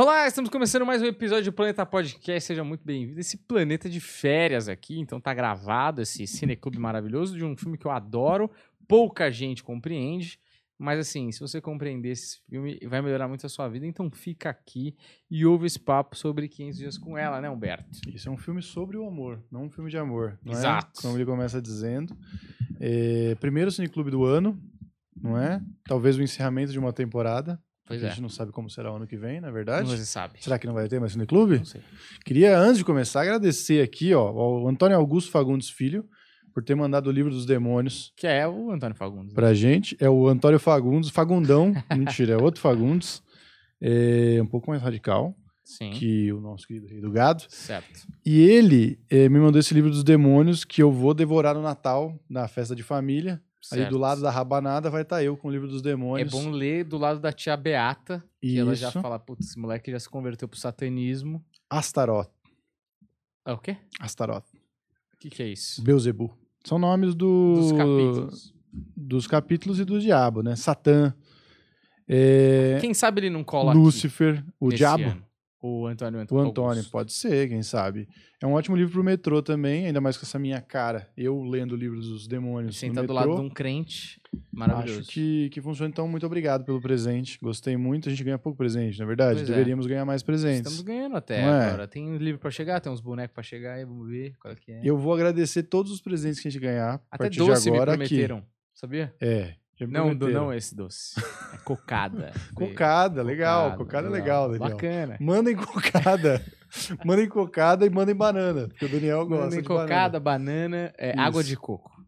Olá, estamos começando mais um episódio do Planeta Podcast. Seja muito bem-vindo. Esse planeta de férias aqui, então tá gravado esse cineclube maravilhoso de um filme que eu adoro. Pouca gente compreende, mas assim, se você compreender esse filme, vai melhorar muito a sua vida. Então fica aqui e ouve esse papo sobre 500 dias com ela, né, Humberto? Isso é um filme sobre o amor, não um filme de amor. Não Exato. É? Como ele começa dizendo. É, primeiro cineclube do ano, não é? Talvez o encerramento de uma temporada. Pois a é. gente não sabe como será o ano que vem, na Não verdade. você sabe. Será que não vai ter mais cineclube? Não sei. Queria, antes de começar, agradecer aqui ó, ao Antônio Augusto Fagundes Filho por ter mandado o livro dos demônios Que é o Antônio Fagundes. né? pra gente. É o Antônio Fagundes, Fagundão, mentira, é outro Fagundes. É um pouco mais radical Sim. que o nosso querido Rei do Gado. Certo. E ele eh, me mandou esse livro dos demônios que eu vou devorar no Natal, na festa de família. Certo. do lado da rabanada vai estar eu com o livro dos É demônios. bom ler do lado da tia Beata, que ela já Isso. fala, putz, esse moleque já se converteu pro satanismo. Astaroth. É o quê? Astaroth. O que, que é isso? Beuzebu. São nomes do... Dos capítulos. dos capítulos e do diabo, né? Satã. eh, Quem sabe ele não cola aqui Lúcifer. O nesse diabo. ano? O Antônio O Antônio. Antônio, Augusto. pode ser, quem sabe. É um ótimo livro pro metrô também, ainda mais com essa minha cara. Eu lendo o livro dos demônios no Senta do lado de um crente maravilhoso. Acho que, que funciona. Então, muito obrigado pelo presente. Gostei muito. A gente ganha pouco presente, na é verdade. Pois é. Deveríamos ganhar mais presentes. Estamos ganhando até Não é? agora. Tem um livro pra chegar, tem uns bonecos pra chegar aí, vamos ver qual que é. Eu vou agradecer todos os presentes que a gente ganhar a Até partir doce de agora me aqui. prometeram, sabia? É. Não, do, não esse doce. É cocada. Cocada, legal. Cocada, é legal, Daniel. Bacana. Mandem cocada. mandem cocada e mandem banana. Porque o Daniel gosta Mandem de cocada, banana, é, Isso. água de coco. banana.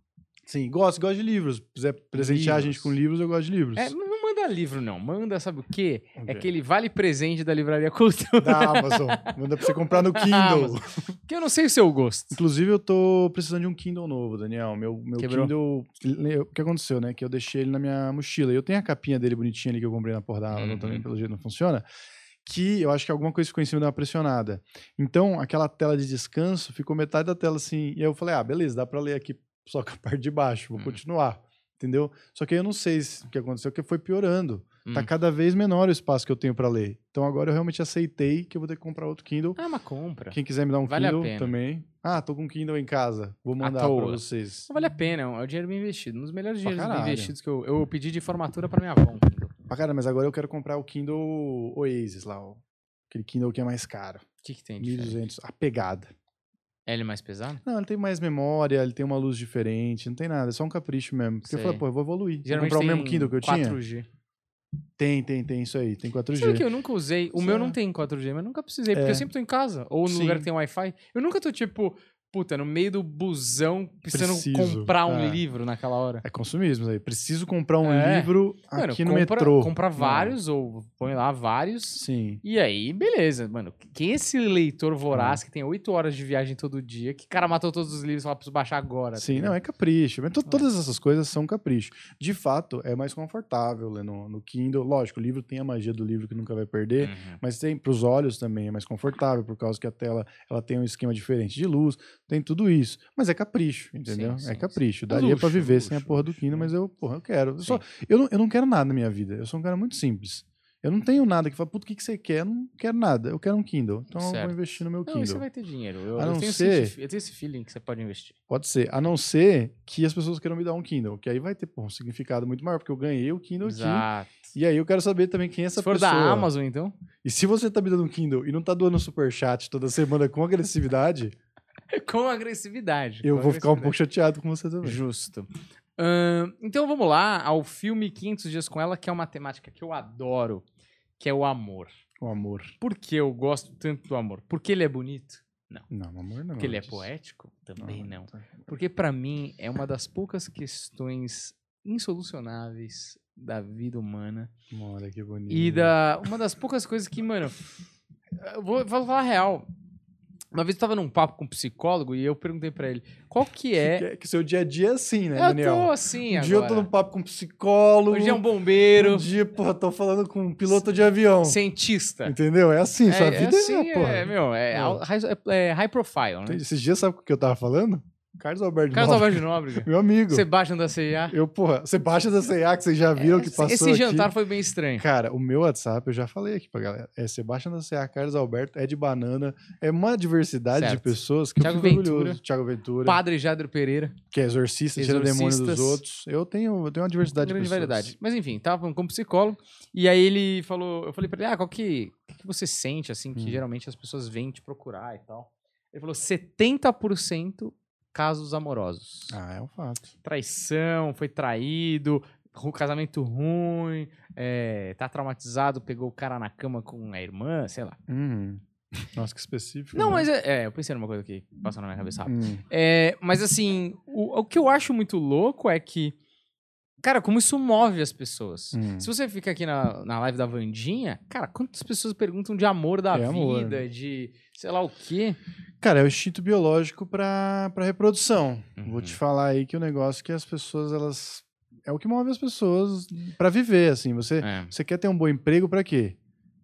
Sim, gosto, gosto de livros. Se quiser presentear a gente Livros. com livros, eu gosto de livros. É, não manda livro, não. Manda, sabe o quê? O É aquele vale presente da Livraria Cultura. Da Amazon. Manda pra você comprar no Kindle. Que eu não sei o seu gosto. Inclusive, eu tô precisando de um Kindle novo, Daniel. Meu, meu Quebrou? Kindle. O que aconteceu, né? Que eu deixei ele na minha mochila. Eu tenho a capinha dele bonitinha ali que eu comprei na porta da Amazon Uhum. também, pelo jeito não funciona. Que eu acho que alguma coisa ficou em cima de uma pressionada. Então, aquela tela de descanso ficou metade da tela assim. E aí eu falei, ah, beleza, dá pra ler aqui só com a parte de baixo, vou Hum. continuar. Entendeu? Só que aí eu não sei se- o que aconteceu, que foi piorando. Tá Hum. cada vez menor o espaço que eu tenho pra ler. Então agora eu realmente aceitei que eu vou ter que comprar outro Kindle. Ah, mas compra. Quem quiser me dar um Vale a Kindle pena. também. Ah, tô com um Kindle em casa. Vou mandar pra toa. vocês. Não vale a pena, é um dinheiro bem investido. Um dos melhores Pra dinheiros bem investidos que eu, eu pedi de formatura pra minha avó. um Kindle. Ah, cara, mas agora eu quero comprar o Kindle Oasis lá, ó. Aquele Kindle que é mais caro. O que, que tem de diferente? 1.200. A pegada. É ele mais pesado? Não, ele tem mais memória, ele tem uma luz diferente, não tem nada, é só um capricho mesmo. Porque eu Sei. falei, pô, eu vou evoluir. Vou Geralmente comprar o mesmo Kindle que eu tinha? 4G. Tem, tem, tem isso aí, tem 4G. Sabe que eu nunca usei? O meu é- não tem 4G, mas nunca precisei, porque É. eu sempre tô em casa. Ou no Sim. lugar que tem Wi-Fi. Eu nunca tô, tipo, puta, no meio do busão, precisando Preciso, comprar um é. livro naquela hora. É consumismo aí. Preciso comprar um É. livro Mano, aqui no compra, metrô. compra vários, ou põe lá vários. Sim. E aí, beleza, mano. Quem é esse leitor voraz que tem oito horas de viagem todo dia? Que cara matou todos os livros e fala, preciso baixar agora. tá Sim, ligado? não, é capricho. Mas to- todas essas coisas são capricho. De fato, é mais confortável ler no, no Kindle. Lógico, o livro tem a magia do livro que nunca vai perder. Uhum. Mas tem para os olhos também é mais confortável, por causa que a tela ela tem um esquema diferente de luz, tem tudo isso. Mas é capricho, entendeu? Sim, sim, é capricho. sim. Daria Luxo, para viver sem a luxo, porra do luxo, Kindle, né? mas eu, porra, eu quero. Eu, só, eu, não, eu não quero nada na minha vida. Eu sou um cara muito simples. Eu não tenho nada que fala, puto, o que, que você quer? Eu não quero nada. Eu quero um Kindle. Então eu Certo. vou investir no meu Não, Kindle. e você vai ter dinheiro. Eu, A eu não tenho ser- esse, eu tenho esse feeling que você pode investir. Pode ser. A não ser que as pessoas queiram me dar um Kindle, que aí vai ter porra, um significado muito maior, porque eu ganhei o Kindle aqui. Exato. E aí eu quero saber também quem é essa Se for pessoa. da Amazon, então. E se você tá me dando um Kindle e não tá doando superchat toda semana com agressividade, Com agressividade. eu com vou ficar um pouco chateado com você também. Justo. Ahn, então vamos lá ao filme 500 Dias com Ela, que é uma temática que eu adoro, que é o amor. O amor. Por que eu gosto tanto do amor? Porque ele é bonito? Não, amor não. Porque ele é poético? Também não. tá. Porque pra mim é uma das poucas questões insolucionáveis da vida humana Olha que bonito. e da uma das poucas coisas que, mano, eu vou, vou falar a real. Uma vez eu tava num papo com um psicólogo e eu perguntei pra ele qual que Que, é. é- que seu dia a dia é assim, né, eu Daniel? tô assim um agora. dia eu tô no papo com um psicólogo. Hoje é um bombeiro, Um dia, porra, tô falando com um piloto de avião. cientista. Entendeu? É assim, sua é, vida assim, é, porra. é, meu, é, É. al- high, é- é high profile, né? Esses dias, sabe o que eu tava falando? Carlos Alberto Carlos Nóbrega. Alberto Nóbrega. Meu amigo. Sebastião da CIA. Eu, porra, Sebastião da C&A, que vocês já viram que passou Esse aqui. jantar foi bem estranho. Cara, o meu WhatsApp, eu já falei aqui pra galera. É Sebastião da C&A, Carlos Alberto, é de banana. É uma diversidade Certo. de pessoas que Thiago eu fico Ventura. orgulhoso. Thiago Ventura. Padre Jadro Pereira. Que é exorcista, tira demônio dos outros. Eu tenho, eu tenho uma diversidade grande de pessoas. variedade. Mas enfim, tava falando com um psicólogo. E aí ele falou, eu falei pra ele, ah, qual que, que você sente, assim, que Hum. geralmente as pessoas vêm te procurar e tal. Ele falou, 70% casos amorosos. Ah, é um fato. Traição, foi traído, casamento ruim, é, tá traumatizado, pegou o cara na cama com a irmã, sei lá. Uhum. Nossa, que específico. Não, né? mas é, é, eu pensei numa coisa que passou na minha cabeça rápido. Hum. É, mas assim, o, o que eu acho muito louco é que, cara, como isso move as pessoas. Hum. Se você fica aqui na, na live da Vandinha, cara, quantas pessoas perguntam de amor da É amor. vida, de sei lá o quê? Cara, é o instinto biológico pra, pra reprodução. Vou Uhum. te falar aí que o negócio é que as pessoas, elas. É o que move as pessoas pra viver, assim. Você, É, você quer ter um bom emprego pra quê?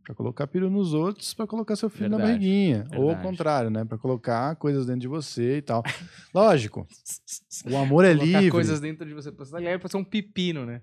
Pra colocar piro nos outros, pra colocar seu filho na Verdade, barriguinha. Ou ao verdade. contrário, né? Pra colocar coisas dentro de você e tal. Lógico, o amor é Colocar livre. coisas dentro de você. Você tá pra ser um pepino, né?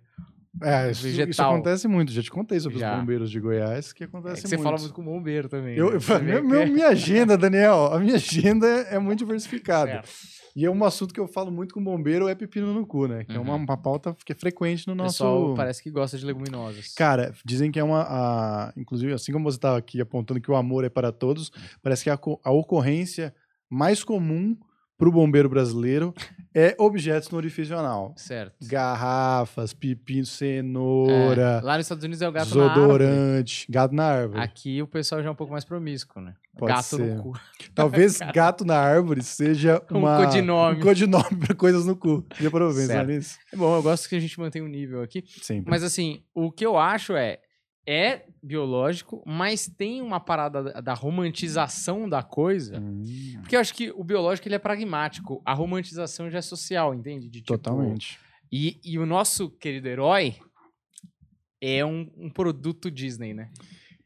É, isso, isso acontece muito. Já te contei sobre Já. os bombeiros de Goiás, que É acontece que você muito. fala muito com bombeiro também. Eu, né? eu- Você é- minha agenda, Daniel, a minha agenda é muito diversificada. Certo. E é um assunto que eu falo muito com bombeiro é pepino no cu, né? Que é uma, Uhum. uma pauta que é frequente no nosso. pessoal parece que gosta de leguminosas. Cara, dizem que é uma. a- Inclusive, assim como você estava aqui apontando que o amor é para todos, parece que a, co- a ocorrência mais comum para o bombeiro brasileiro é objetos no orifício anal. Certo. Garrafas, pepino, É, cenoura, lá nos Estados Unidos é o gato na árvore. desodorante, gato na árvore. Aqui o pessoal já é um pouco mais promíscuo, né? Pode gato ser. no cu. Talvez gato na árvore seja Um uma, codinome. um codinome para coisas no cu. Já parou pra pensar Certo. nisso? É bom, eu gosto que a gente mantenha um nível aqui. Sempre. Mas assim, o que eu acho é. É biológico, mas tem uma parada da, romantização da coisa. Hum, Porque eu acho que o biológico ele é pragmático. A romantização já é social, entende? De, tipo, totalmente. E, e o nosso querido herói é um, um produto Disney, né?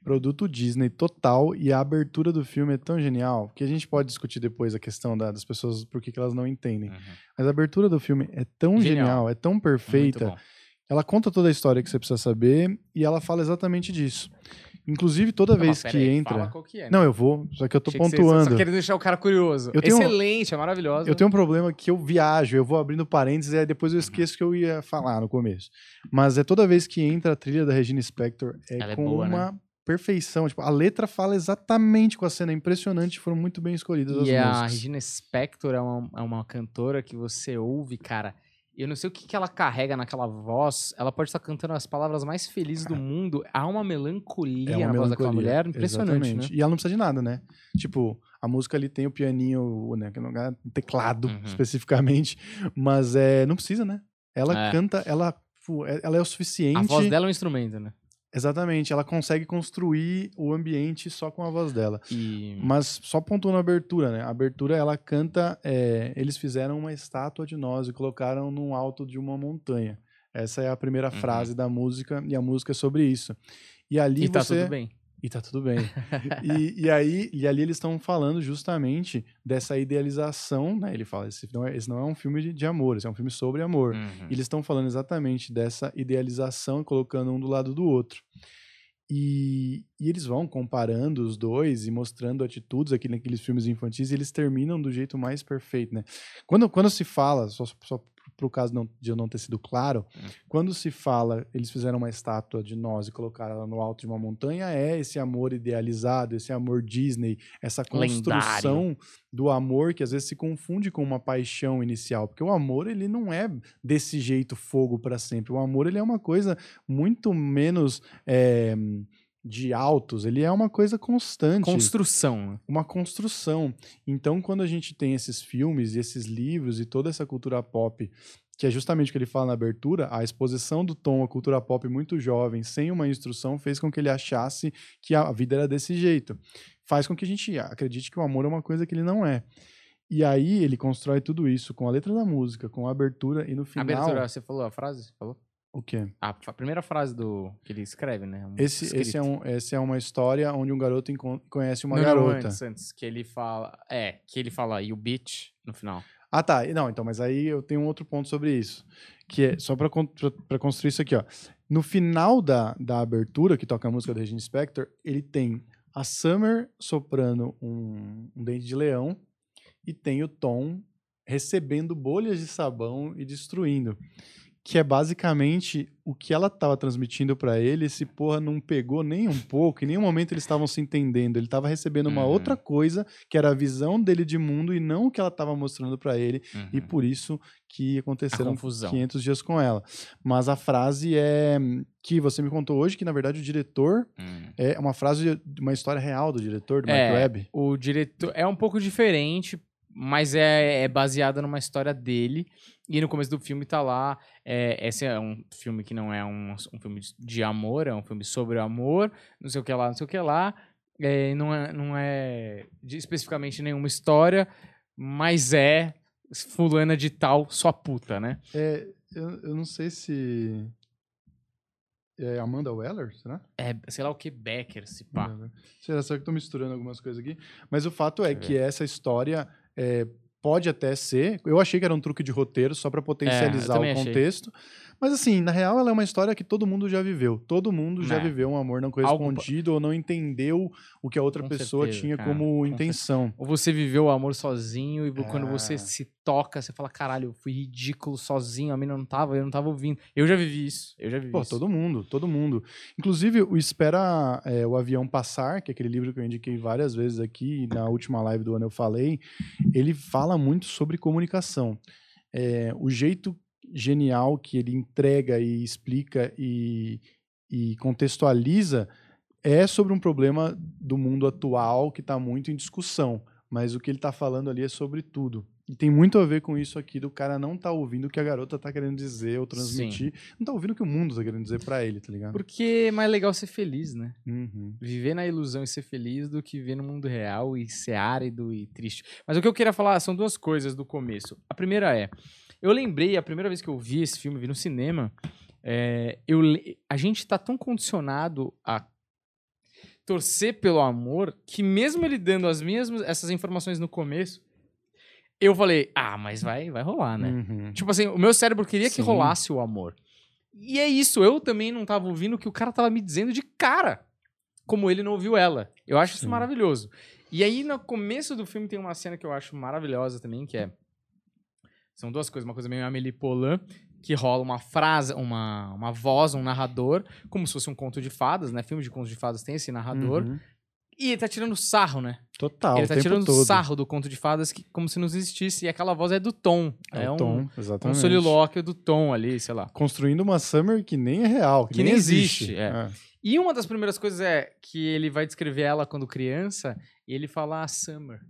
Produto Disney total e a abertura do filme é tão genial que a gente pode discutir depois a questão da- das pessoas por que que elas não entendem. Mas a abertura do filme é tão Genial. genial, é tão Muito perfeita. bom. Ela conta toda a história que você precisa saber e ela fala exatamente disso. Inclusive, toda Não, vez que aí, entra. Que é, né? Não, eu vou, só que eu tô Achei que pontuando. só querendo deixar o cara curioso. Eu tenho- Excelente, é maravilhosa. Eu tenho um problema que eu viajo, eu vou abrindo parênteses e aí depois eu esqueço que eu ia falar no começo. Mas é toda vez que entra a trilha da Regina Spector, é Ela é com boa, né? uma perfeição. Tipo, a letra fala exatamente com a cena, é impressionante, foram muito bem escolhidas as E a músicas. Regina Spector é uma, é uma cantora que você ouve, cara. Eu não sei o que, que ela carrega naquela voz. Ela pode estar cantando as palavras mais felizes do mundo. Há uma melancolia É uma na voz daquela melancolia, mulher. Impressionante, né? E ela não precisa de nada, né? Tipo, a música ali tem o pianinho, né? Que não é teclado Uhum. especificamente, mas é, não precisa, né? Ela É. canta, ela, é- ela é o suficiente. A voz dela é um instrumento, né? Exatamente, ela consegue construir o ambiente só com a voz dela. E... Mas só pontuando a abertura, né? A abertura ela canta. é, eles fizeram uma estátua de nós e colocaram no alto de uma montanha. Essa é a primeira Uhum. frase da música e a música é sobre isso. E ali E tá você tudo bem. E tá tudo bem. e, e aí e ali eles estão falando justamente dessa idealização, né? Ele fala esse não é, esse não é um filme de, de amor, esse é um filme sobre amor. Uhum. E eles estão falando exatamente dessa idealização, colocando um do lado do outro. E, e eles vão comparando os dois e mostrando atitudes aqui naqueles filmes infantis e eles terminam do jeito mais perfeito, né? Quando, quando se fala, só, só pro caso não, de eu não ter sido claro, Hum. quando se fala, eles fizeram uma estátua de nós e colocaram ela no alto de uma montanha, é esse amor idealizado, esse amor Disney, essa construção do amor que às vezes se confunde com uma paixão inicial, porque o amor ele não é desse jeito fogo para sempre. O amor ele é uma coisa muito menos é, de altos, ele é uma coisa constante, Construção. uma construção. Então, quando a gente tem esses filmes e esses livros e toda essa cultura pop que é justamente o que ele fala na abertura, a exposição do Tom à cultura pop muito jovem, sem uma instrução, fez com que ele achasse que a vida era desse jeito. Faz com que a gente acredite que o amor é uma coisa que ele não é. E aí ele constrói tudo isso com a letra da música, com a abertura e no final. Abertura, você falou a frase? Falou? O quê? A, a primeira frase do que ele escreve, né? Um Esse, esse, é um, essa é uma história onde um garoto conhece uma Não, não, garota. antes, antes, que ele fala. É, que ele fala, e o bitch no final. Ah, tá. Não, então, mas aí eu tenho um outro ponto sobre isso. Que é só pra, construir isso aqui, ó. No final da, da abertura, que toca a música da Regina Spector, ele tem a Summer soprando um, um dente de leão e tem o Tom recebendo bolhas de sabão e destruindo que é basicamente o que ela estava transmitindo para ele, esse porra não pegou nem um pouco, em nenhum momento eles estavam se entendendo, ele estava recebendo uma uhum. outra coisa, que era a visão dele de mundo e não o que ela estava mostrando para ele, uhum. e por isso que aconteceram 500 dias com ela. Mas a frase é que você me contou hoje, que na verdade o diretor, uhum. é uma frase de uma história real do diretor, do é, Mike Webb. O diretor é um pouco diferente, mas é, é baseada numa história dele. E no começo do filme tá lá. É, esse é um filme que não é um, um filme de amor, é um filme sobre amor, não sei o que lá, não sei o que lá. É, não é, não é de, especificamente nenhuma história, mas é fulana de tal, sua puta, né? É, eu, eu não sei se. É Amanda Weller, será? É, sei lá o que, Becker, se pá. Será, será que eu tô misturando algumas coisas aqui? Mas o fato é que essa história é, pode até ser. Eu achei que era um truque de roteiro só para potencializar é, o contexto. Achei. Mas assim, na real, ela é uma história que todo mundo já viveu. Todo mundo já é. viveu um amor não correspondido Algo... ou não entendeu o que a outra Com pessoa certeza, tinha cara. como Com intenção. Certeza. Ou você viveu o amor sozinho e é. quando você se toca, você fala, caralho, eu fui ridículo sozinho, a mina não tava, eu não tava ouvindo. Eu já vivi isso, eu já vivi Pô, isso. todo mundo, todo mundo. Inclusive, o Espera é, o Avião Passar, que é aquele livro que eu indiquei várias vezes aqui, na última live do ano eu falei, ele fala muito sobre comunicação. É, o jeito genial que ele entrega e explica e, e contextualiza é sobre um problema do mundo atual que está muito em discussão. Mas o que ele está falando ali é sobre tudo. E tem muito a ver com isso aqui do cara não tá ouvindo o que a garota tá querendo dizer ou transmitir. Sim. Não tá ouvindo o que o mundo tá querendo dizer para ele, tá ligado? Porque é mais legal ser feliz, né? Uhum. Viver na ilusão e ser feliz do que viver no mundo real e ser árido e triste. Mas o que eu queria falar são duas coisas do começo. A primeira é, eu lembrei, a primeira vez que eu vi esse filme, vi no cinema, é, eu, a gente tá tão condicionado a torcer pelo amor que mesmo ele dando as mesmas essas informações no começo, eu falei, ah, mas vai, vai rolar, né? Uhum. Tipo assim, o meu cérebro queria Sim. que rolasse o amor. E é isso, eu também não tava ouvindo o que o cara tava me dizendo de cara, como ele não ouviu ela. Eu acho Sim. isso maravilhoso. E aí, no começo do filme, tem uma cena que eu acho maravilhosa também, que é são duas coisas, uma coisa meio Amélie Poulain, que rola uma frase, uma, uma voz, um narrador, como se fosse um conto de fadas, né? Filme de contos de fadas tem esse narrador. Uhum. E ele tá tirando sarro, né? Total. Ele tá tirando todo. sarro do conto de fadas que, como se não existisse. E aquela voz é do Tom. É, é um, Tom, exatamente. Um solilóquio do Tom ali, sei lá. Construindo uma Summer que nem é real, que, que nem, nem, existe. existe é. É. E uma das primeiras coisas é que ele vai descrever ela quando criança e ele fala ah, Summer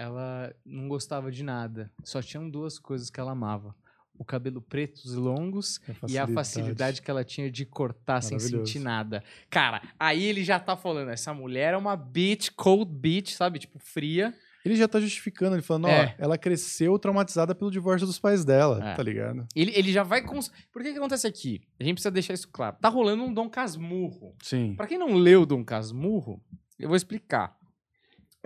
ela não gostava de nada. Só tinham duas coisas que ela amava. O cabelo pretos e longos a e a facilidade que ela tinha de cortar sem sentir nada. Cara, aí ele já tá falando, essa mulher é uma bitch, cold bitch, sabe? Tipo, fria. Ele já tá justificando, ele falando, é. ó, ela cresceu traumatizada pelo divórcio dos pais dela, é. tá ligado? Ele, ele já vai... Cons... Por que que acontece aqui? A gente precisa deixar isso claro. Tá rolando um Dom Casmurro. Sim. Pra quem não leu Dom Casmurro, eu vou explicar.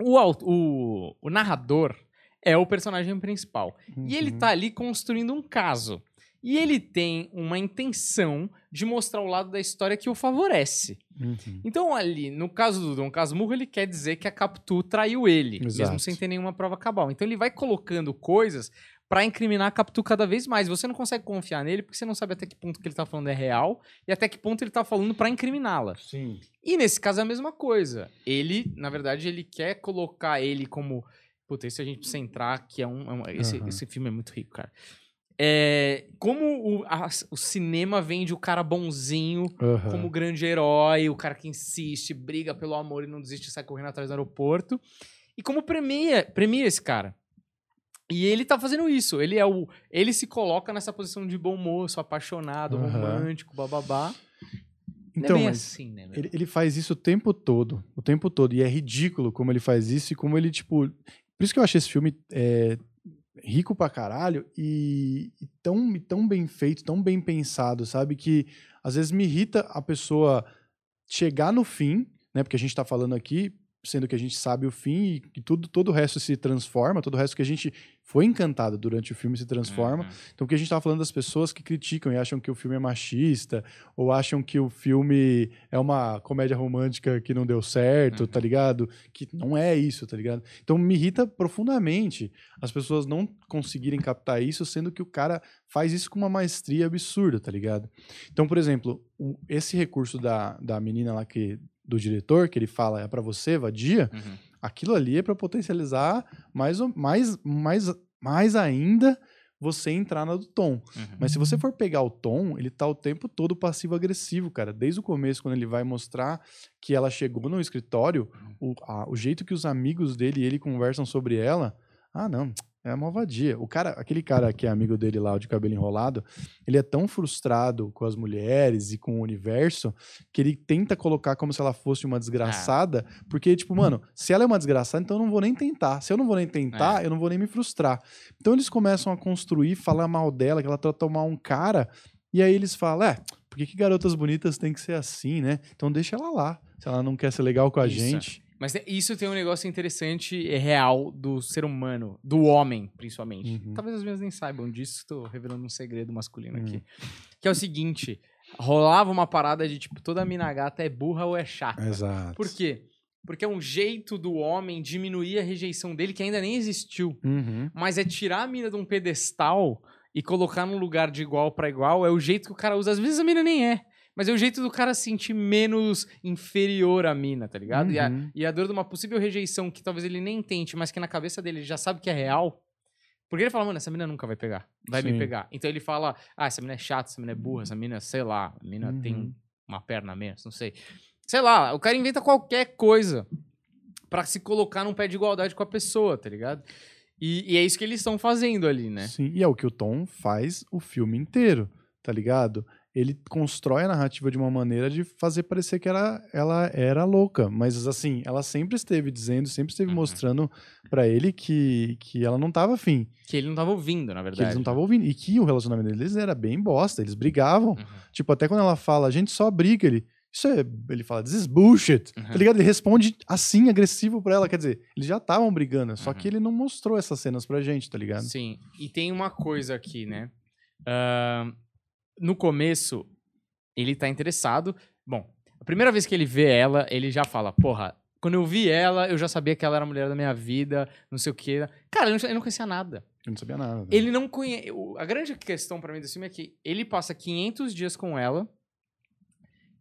O, o, o narrador é o personagem principal. Uhum. E ele uhum. tá ali construindo um caso. E ele tem uma intenção de mostrar o lado da história que o favorece. Uhum. Então, ali, no caso do Dom Casmurro, ele quer dizer que a Capitu traiu ele, Exato. mesmo sem ter nenhuma prova cabal. Então, ele vai colocando coisas para incriminar a Capitu cada vez mais. Você não consegue confiar nele porque você não sabe até que ponto que ele tá falando é real e até que ponto ele tá falando para incriminá-la. Sim. E nesse caso é a mesma coisa. Ele, na verdade, ele quer colocar ele como. Puta, isso a gente precisa entrar, que é um. É um esse, uhum. esse filme é muito rico, cara. É, como o, a, o cinema vende o cara bonzinho uhum. como grande herói, o cara que insiste, briga pelo amor e não desiste, sai correndo atrás do aeroporto. E como premia, premia esse cara. E ele tá fazendo isso. Ele é o. Ele se coloca nessa posição de bom moço, apaixonado, uhum. romântico, bababá. É então, é assim, né, ele, ele, faz isso o tempo todo. O tempo todo. E é ridículo como ele faz isso e como ele, tipo. Por isso que eu achei esse filme é, rico pra caralho e, e, tão, tão bem feito, tão bem pensado, sabe? Que às vezes me irrita a pessoa chegar no fim, né? Porque a gente tá falando aqui sendo que a gente sabe o fim e que tudo, todo o resto se transforma, todo o resto que a gente foi encantado durante o filme se transforma. Uhum. Então, o que a gente estava falando das pessoas que criticam e acham que o filme é machista, ou acham que o filme é uma comédia romântica que não deu certo, Uhum. tá ligado? Que não é isso, tá ligado? Então, me irrita profundamente as pessoas não conseguirem captar isso, sendo que o cara faz isso com uma maestria absurda, tá ligado? Então, por exemplo, o- esse recurso da, da menina lá que do diretor, que ele fala é para você, vadia, Uhum. Aquilo ali é para potencializar mais, mais, mais, mais ainda você entrar na do tom. Uhum. Mas se você for pegar o tom, ele tá o tempo todo passivo-agressivo, cara. Desde o começo, quando ele vai mostrar que ela chegou no escritório, o, a- o jeito que os amigos dele e ele conversam sobre ela. Ah, não, é uma vadia. O cara, aquele cara que é amigo dele lá, o de cabelo enrolado, ele é tão frustrado com as mulheres e com o universo que ele tenta colocar como se ela fosse uma desgraçada, porque, tipo, mano, se ela é uma desgraçada, então eu não vou nem tentar. Se eu não vou nem tentar, eu não vou nem me frustrar. Então eles começam a construir, falar mal dela, que ela trata mal um cara, e aí eles falam, é, por que, que garotas bonitas têm que ser assim, né? Então deixa ela lá. Se ela não quer ser legal com a Isso. gente. Mas é- isso tem um negócio interessante e real do ser humano, do homem, principalmente. Uhum. Talvez as minhas nem saibam disso, estou revelando um segredo masculino Hum. aqui. Que é o seguinte: rolava uma parada de tipo, toda mina gata é burra ou é chata. Exato. Por quê? Porque é um jeito do homem diminuir a rejeição dele que ainda nem existiu. Uhum. Mas é tirar a mina de um pedestal e colocar num lugar de igual pra igual. É o jeito que o cara usa. Às vezes a mina nem é. Mas é o jeito do cara se sentir menos inferior à mina, tá ligado? E, a, Uhum. e a dor de uma possível rejeição que talvez ele nem tente, mas que na cabeça dele ele já sabe que é real. Porque ele fala, mano, essa mina nunca vai pegar. Vai me Sim. pegar. Então ele fala, ah, essa mina é chata, essa mina é burra, essa mina, sei lá, a mina tem Uhum. uma perna a menos, não sei. Sei lá, o cara inventa qualquer coisa pra se colocar num pé de igualdade com a pessoa, tá ligado? E, e é isso que eles estão fazendo ali, né? Sim, e é o que o Tom faz o filme inteiro, tá ligado? Ele constrói a narrativa de uma maneira de fazer parecer que ela, ela era louca, mas assim, ela sempre esteve dizendo, sempre esteve Uhum. mostrando pra ele que, que ela não tava afim, Que ele não tava ouvindo, na que verdade. eles não estavam ouvindo, e que o relacionamento deles era bem bosta, eles brigavam. Uhum. Tipo, até quando ela fala, a gente só briga, ele. Isso é. Ele fala, this is bullshit. Uhum. Tá ligado? Ele responde assim, agressivo pra ela. Quer dizer, eles já estavam brigando, só Uhum. que ele não mostrou essas cenas pra gente, tá ligado? Sim, e tem uma coisa aqui, né? Ahn, no começo, ele tá interessado. Bom, a primeira vez que ele vê ela, ele já fala: Porra, quando eu vi ela, eu já sabia que ela era a mulher da minha vida, não sei o quê. Cara, ele não, ele não conhecia nada. Eu não sabia nada. né? Ele não conhece. A grande questão pra mim desse filme é que ele passa 500 dias com ela.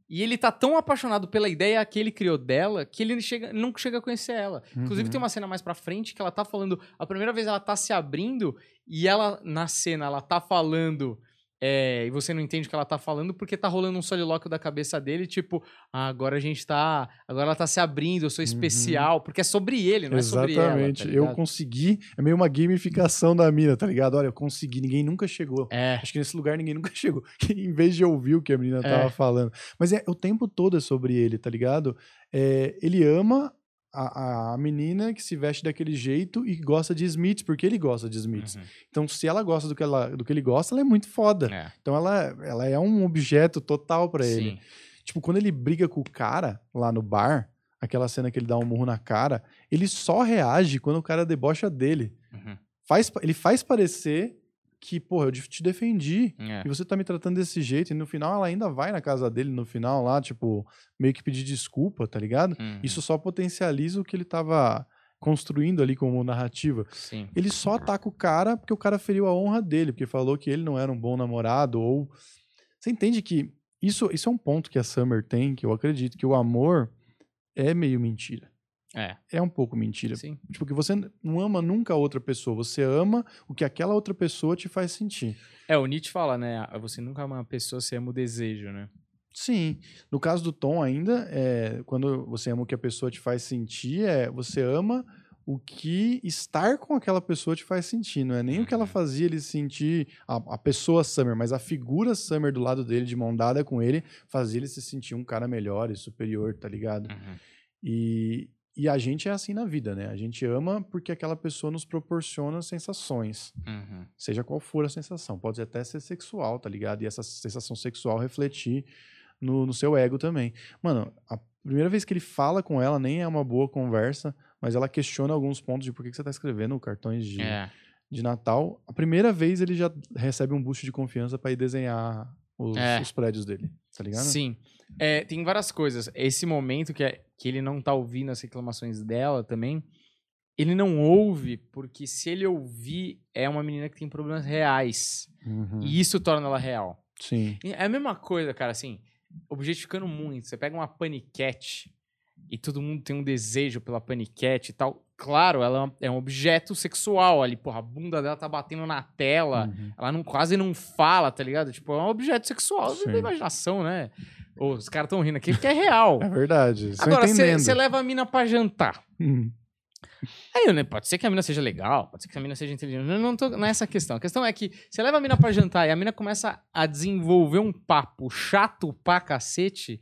E ele tá tão apaixonado pela ideia que ele criou dela que ele chega, não chega a conhecer ela. Inclusive, Uhum. tem uma cena mais pra frente que ela tá falando. A primeira vez ela tá se abrindo e ela, na cena, ela tá falando. É, e você não entende o que ela tá falando porque tá rolando um solilóquio da cabeça dele, tipo, ah, agora a gente tá. Agora ela tá se abrindo, eu sou especial. Porque é sobre ele, não é sobre ela. Uhum. Exatamente. tá eu consegui. É meio uma gamificação da mina, tá ligado? Olha, eu consegui, ninguém nunca chegou. É. Acho que nesse lugar ninguém nunca chegou. em vez de ouvir o que a menina É. tava falando. Mas é o tempo todo é sobre ele, tá ligado? É, ele ama a, a menina que se veste daquele jeito e gosta de Smiths, porque ele gosta de Smiths. Uhum. Então, se ela gosta do que, ela, do que ele gosta, ela é muito foda. É. Então, ela, ela é um objeto total pra ele. Tipo, quando ele briga com o cara lá no bar, aquela cena que ele dá um murro na cara, ele só reage quando o cara debocha dele. Uhum. Faz, ele faz parecer que, porra, eu te defendi. É. E você tá me tratando desse jeito. E no final ela ainda vai na casa dele, no final lá, tipo, meio que pedir desculpa, tá ligado? Uhum. Isso só potencializa o que ele tava construindo ali como narrativa. Sim. Ele só ataca o cara porque o cara feriu a honra dele, porque falou que ele não era um bom namorado, ou. Você entende que isso, isso é um ponto que a Summer tem, que eu acredito, que o amor é meio mentira. É. É um pouco mentira. Sim. Tipo, que você não ama nunca a outra pessoa, você ama o que aquela outra pessoa te faz sentir. É, o Nietzsche fala, né? Você nunca ama uma pessoa, você ama o desejo, né? Sim. No caso do Tom, ainda, é, quando você ama o que a pessoa te faz sentir, é você ama o que estar com aquela pessoa te faz sentir. Não é nem o que ela Uhum. fazia ele sentir, a, a pessoa Summer, mas a figura Summer do lado dele, de mão dada com ele, fazia ele se sentir um cara melhor e superior, tá ligado? Uhum. E, e a gente é assim na vida, né? A gente ama porque aquela pessoa nos proporciona sensações. Uhum. Seja qual for a sensação. Pode até ser sexual, tá ligado? E essa sensação sexual refletir no, no seu ego também. Mano, a- primeira vez que ele fala com ela, nem é uma boa conversa, mas ela questiona alguns pontos de por que, que você tá escrevendo cartões de, É. de Natal. A primeira vez ele já recebe um boost de confiança pra ir desenhar os, É. os prédios dele, tá ligado? Sim. É, tem várias coisas. Esse momento que, é- que ele não tá ouvindo as reclamações dela também, ele não ouve porque se ele ouvir, é uma menina que tem problemas reais. Uhum. E isso torna ela real. Sim. É a mesma coisa, cara, assim, objetificando muito. Você pega uma paniquete e todo mundo tem um desejo pela paniquete e tal. Claro, ela é um objeto sexual ali, porra, a bunda dela tá batendo na tela, Uhum. ela não, quase não fala, tá ligado? Tipo, é um objeto sexual Sim. da imaginação, né? Os caras tão rindo aqui porque é real. É verdade. Agora, você leva a mina pra jantar. Uhum. Aí, né, pode ser que a mina seja legal, pode ser que a mina seja inteligente. Eu não tô nessa questão. A questão é que você leva a mina pra jantar e a mina começa a desenvolver um papo chato pra cacete.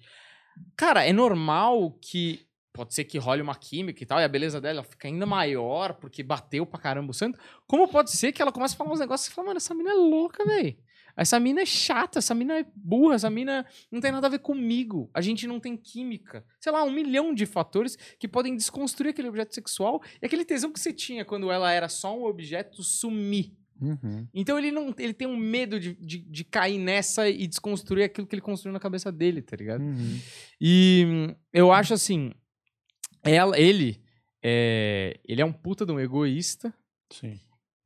Cara, é normal que. Pode ser que role uma química e tal, e a beleza dela fica ainda maior porque bateu pra caramba o santo. Como pode ser que ela comece a falar uns negócios e fala, mano, essa mina é louca, velho. Essa mina é chata, essa mina é burra, essa mina não tem nada a ver comigo. A gente não tem química. Sei lá, um milhão de fatores que podem desconstruir aquele objeto sexual e aquele tesão que você tinha quando ela era só um objeto sumir. Uhum. Então ele não ele tem um medo de, de, de cair nessa e desconstruir aquilo que ele construiu na cabeça dele, tá ligado? Uhum. E eu acho assim, ela, ele, é, ele é um puta de um egoísta, Sim.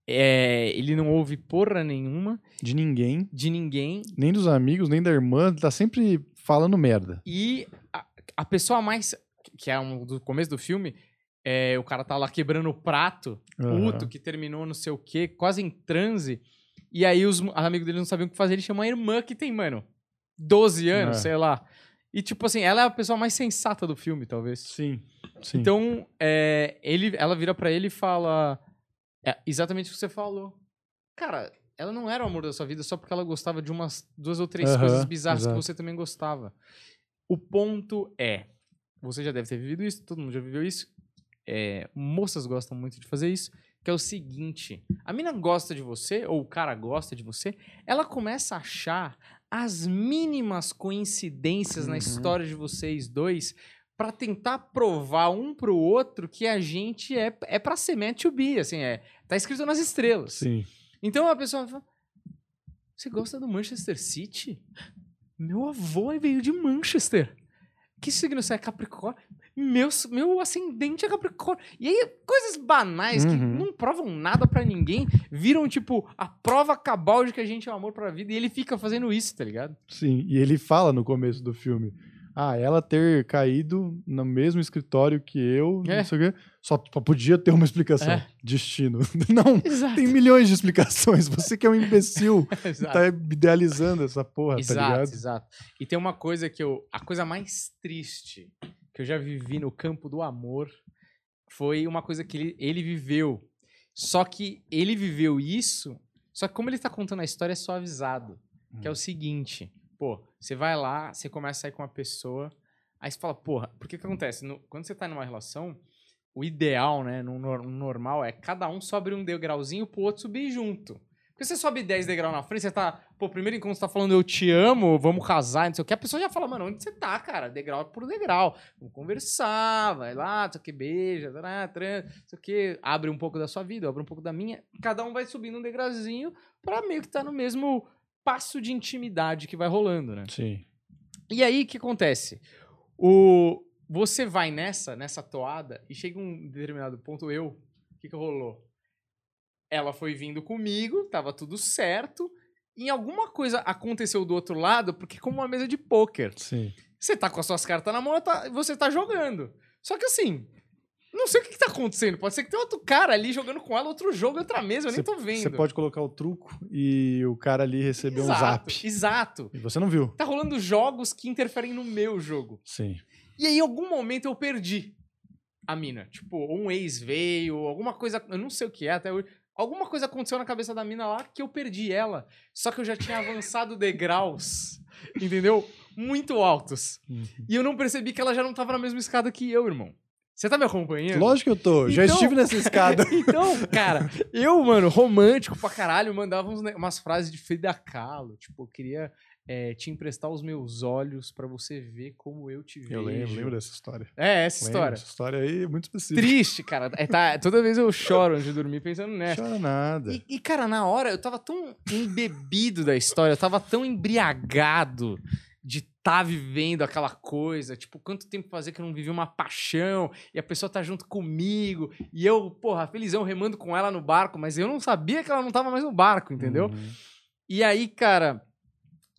é, ele não ouve porra nenhuma De ninguém, de ninguém nem dos amigos, nem da irmã, tá sempre falando merda. e a, a pessoa mais, que é um do começo do filme, é, o cara tá lá quebrando o prato, puto, que terminou não sei o quê, quase em transe, e aí os amigos dele não sabiam o que fazer, ele chama a irmã que tem, mano, 12 anos, É. sei lá. E, tipo assim, ela é a pessoa mais sensata do filme, talvez. Sim. Sim. Então, é, ele, ela vira pra ele e fala é, exatamente o que você falou. Cara, ela não era o amor da sua vida só porque ela gostava de umas duas ou três Aham, coisas bizarras exato. que você também gostava. O ponto é, você já deve ter vivido isso, todo mundo já viveu isso. É, moças gostam muito de fazer isso, que é o seguinte: a mina gosta de você, ou o cara gosta de você, ela começa a achar as mínimas coincidências na Uhum. história de vocês dois pra tentar provar um pro outro que a gente é, é pra ser meant to be, assim, é, tá escrito nas estrelas. Sim. Então a pessoa fala: Você gosta do Manchester City? Meu avô veio de Manchester. Que signo você é Capricórnio? Meu, meu ascendente é Capricórnio. E aí, coisas banais que Uhum. não provam nada pra ninguém viram, tipo, a prova cabal de que a gente é o amor pra vida. E ele fica fazendo isso, tá ligado? Sim. E ele fala no começo do filme. Ah, ela ter caído no mesmo escritório que eu, É. não sei o quê, só, podia ter uma explicação. É. Destino. Não, Exato. tem milhões de explicações. Você que é um imbecil, Exato. tá idealizando essa porra, tá Exato, ligado? exato. E tem uma coisa que eu. A coisa mais triste que eu já vivi no campo do amor foi uma coisa que ele, ele viveu. Só que ele viveu isso, só que como ele tá contando a história é suavizado. Que é o seguinte: pô, você vai lá, você começa a sair com uma pessoa, aí você fala, porra, porque que acontece? No- quando você tá numa relação, o ideal, né, no, no normal, é cada um sobe um degrauzinho pro outro subir junto. Porque você sobe 10 degraus na frente, você tá. Pô, primeiro enquanto você tá falando eu te amo, vamos casar, não sei o que, a pessoa já fala, mano, onde você tá, cara? Degrau por degrau. Vamos conversar, vai lá, não sei o que, beija, tará, tran, não sei o que, abre um pouco da sua vida, abre um pouco da minha. Cada um vai subindo um degrauzinho pra meio que tá no mesmo passo de intimidade que vai rolando, né? Sim. E aí, o que acontece? O... Você vai nessa, nessa toada, e chega um determinado ponto, eu, o que, que rolou? Ela foi vindo comigo, tava tudo certo, e alguma coisa aconteceu do outro lado, porque como uma mesa de pôquer, Sim. você tá com as suas cartas na mão, tá- você tá jogando. Só que assim, não sei o que, que tá acontecendo, pode ser que tem outro cara ali jogando com ela, outro jogo, outra mesa, eu nem tô vendo. Você pode colocar o truco e o cara ali receber um zap. Exato. E você não viu. Tá rolando jogos que interferem no meu jogo. Sim. E aí, em algum momento, eu perdi a mina. Tipo, um ex veio, alguma coisa. Eu não sei o que é até hoje. Alguma coisa aconteceu na cabeça da mina lá que eu perdi ela. Só que eu já tinha avançado degraus, entendeu? Muito altos. Uhum. E eu não percebi que ela já não tava na mesma escada que eu, irmão. Você tá me acompanhando? Lógico que eu tô. Já Então- estive nessa escada. então, cara, eu, mano, romântico pra caralho, mandava uns umas frases de Frida Kahlo. Tipo, eu queria é, te emprestar os meus olhos pra você ver como eu te vejo. Eu lembro, lembro dessa história. É, essa Lembro, história. Essa história aí é muito específica. Triste, cara. É, tá, toda vez eu choro antes de dormir pensando nessa. chora nada. E, e, cara, na hora eu tava tão embebido da história, eu tava tão embriagado de estar tá vivendo aquela coisa. Tipo, quanto tempo fazia que eu não vivi uma paixão e a pessoa tá junto comigo e eu, porra, felizão remando com ela no barco, mas eu não sabia que ela não tava mais no barco, entendeu? Uhum. E aí, cara,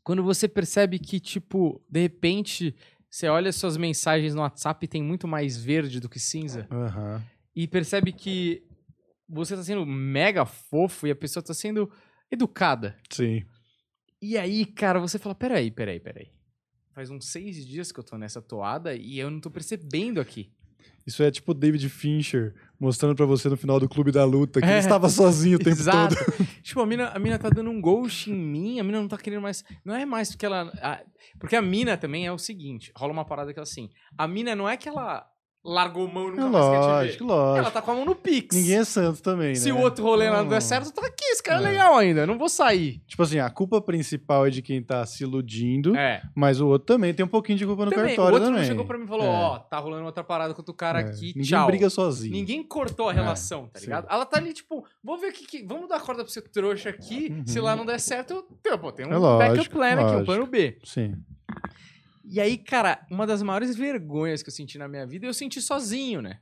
quando você percebe que, tipo, de repente, você olha suas mensagens no WhatsApp e tem muito mais verde do que cinza, Aham. e percebe que você tá sendo mega fofo e a pessoa tá sendo educada. Sim. E aí, cara, você fala: peraí, peraí, peraí. Faz uns seis dias que eu tô nessa toada e eu não tô percebendo aqui. Isso é tipo David Fincher mostrando pra você no final do Clube da Luta que É. ele estava sozinho o tempo Exato. todo. tipo, a mina, a mina tá dando um ghost em mim, a mina não tá querendo mais. Não é mais porque ela. a- porque a mina também é o seguinte: rola uma parada que é assim. A mina não é que ela largou mão e É nunca mais quer te lógico, ver. lógico. Ela tá com a mão no Pix. Ninguém é santo também, Se né? o outro rolê lá não Não. der certo, tá aqui, esse cara é É. legal ainda, eu não vou sair. Tipo assim, a culpa principal é de quem tá se iludindo, É. mas o outro também tem um pouquinho de culpa no Também, o cartório outro também. chegou pra mim e falou: É. Ó, tá rolando outra parada com outro cara É. aqui, Ninguém tchau. briga sozinho. Ninguém cortou a É, relação, tá sim. ligado? Ela tá ali, tipo, vou ver o que, que- Vamos dar corda pra você trouxa aqui. Uhum. Se lá não der certo, eu tenho, pô, tem um É lógico, backup plan aqui, um lógico. plano B. Sim. E aí, cara, uma das maiores vergonhas que eu senti na minha vida, eu senti sozinho, né?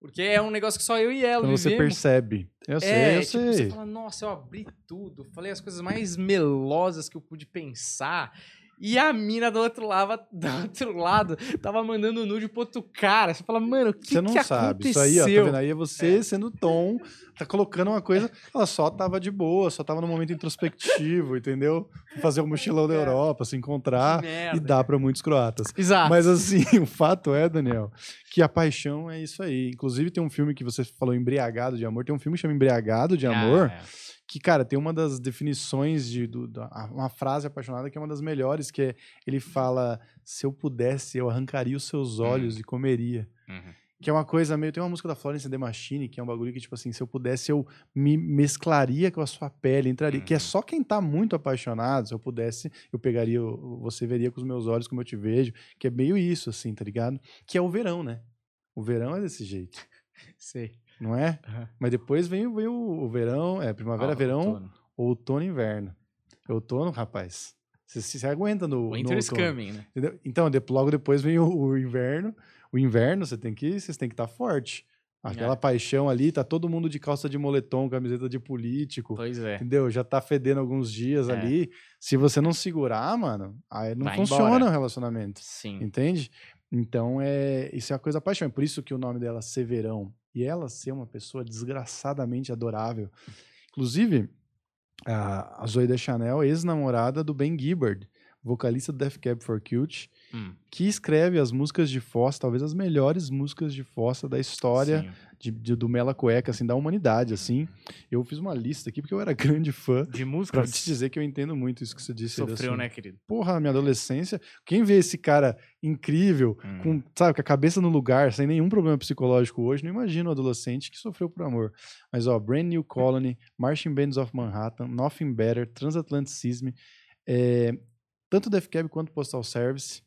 Porque é um negócio que só eu e ela você vivemos. percebe. Eu sei, É, eu tipo, sei. você fala, nossa, eu abri tudo, falei as coisas mais melosas que eu pude pensar. E a mina do outro lado, do outro lado tava mandando nude pro outro cara. Você fala, mano, o que, Você não que sabe. aconteceu? Isso aí, ó, tá vendo? Aí é você É. sendo tom, tá colocando uma coisa. Ela só tava de boa, só tava no momento introspectivo, entendeu? Fazer um mochilão da É. Europa, se encontrar. Merda, E dá pra muitos croatas. Exato. Mas assim, o fato é, Daniel, que a paixão é isso aí. Inclusive, tem um filme que você falou embriagado de amor. Tem um filme que chama Embriagado de Amor. Ah, é. Que, cara, tem uma das definições de do- a- uma frase apaixonada que é uma das melhores, que é ele fala: se eu pudesse, eu arrancaria os seus olhos e comeria. Uhum. Que é uma coisa meio. Tem uma música da Florence and the Machine, que é um bagulho que, tipo assim, se eu pudesse, eu me mesclaria com a sua pele, entraria. Que é Uhum. só quem tá muito apaixonado, se eu pudesse, eu pegaria, você veria com os meus olhos como eu te vejo. Que é meio isso, assim, tá ligado? Que é o verão, né? O verão é desse jeito, Sei. Não é? Aham. Mas depois vem, vem o, o verão, é primavera, Ah, verão, outono. outono e inverno. Outono, rapaz. Você se aguenta no, no Winter is outono. coming, né? Entendeu? Então, de- logo depois vem o, o inverno. O inverno, você tem que vocês têm que estar forte. Aquela É. paixão ali, tá todo mundo de calça de moletom, camiseta de político. Pois é. Entendeu? Já tá fedendo alguns dias É. ali. Se você não segurar, mano, aí não Vai funciona embora. o relacionamento. Sim. Entende? Então, é, isso é uma coisa paixão. É por isso que o nome dela é Severão. E ela ser uma pessoa desgraçadamente adorável. Inclusive, a, Zoe Deschanel, ex-namorada do Ben Gibbard, vocalista do Death Cab for Cutie, Hum, que escreve as músicas de Fossa, talvez as melhores músicas de Fossa da história sim. De, de- do Mela Cueca, assim, da humanidade, assim. Eu fiz uma lista aqui porque eu era grande fã. De Pra música, te dizer que eu entendo muito isso que você disse. sofreu, sua- né, querido? Porra, minha adolescência, quem vê esse cara incrível, Hum. com, sabe, com a cabeça no lugar, sem nenhum problema psicológico hoje, não imagina um adolescente que sofreu por amor. Mas, ó, Brand New Colony, Marching Bands of Manhattan, Nothing Better, Transatlanticism, é, tanto Death Cab quanto Postal Service,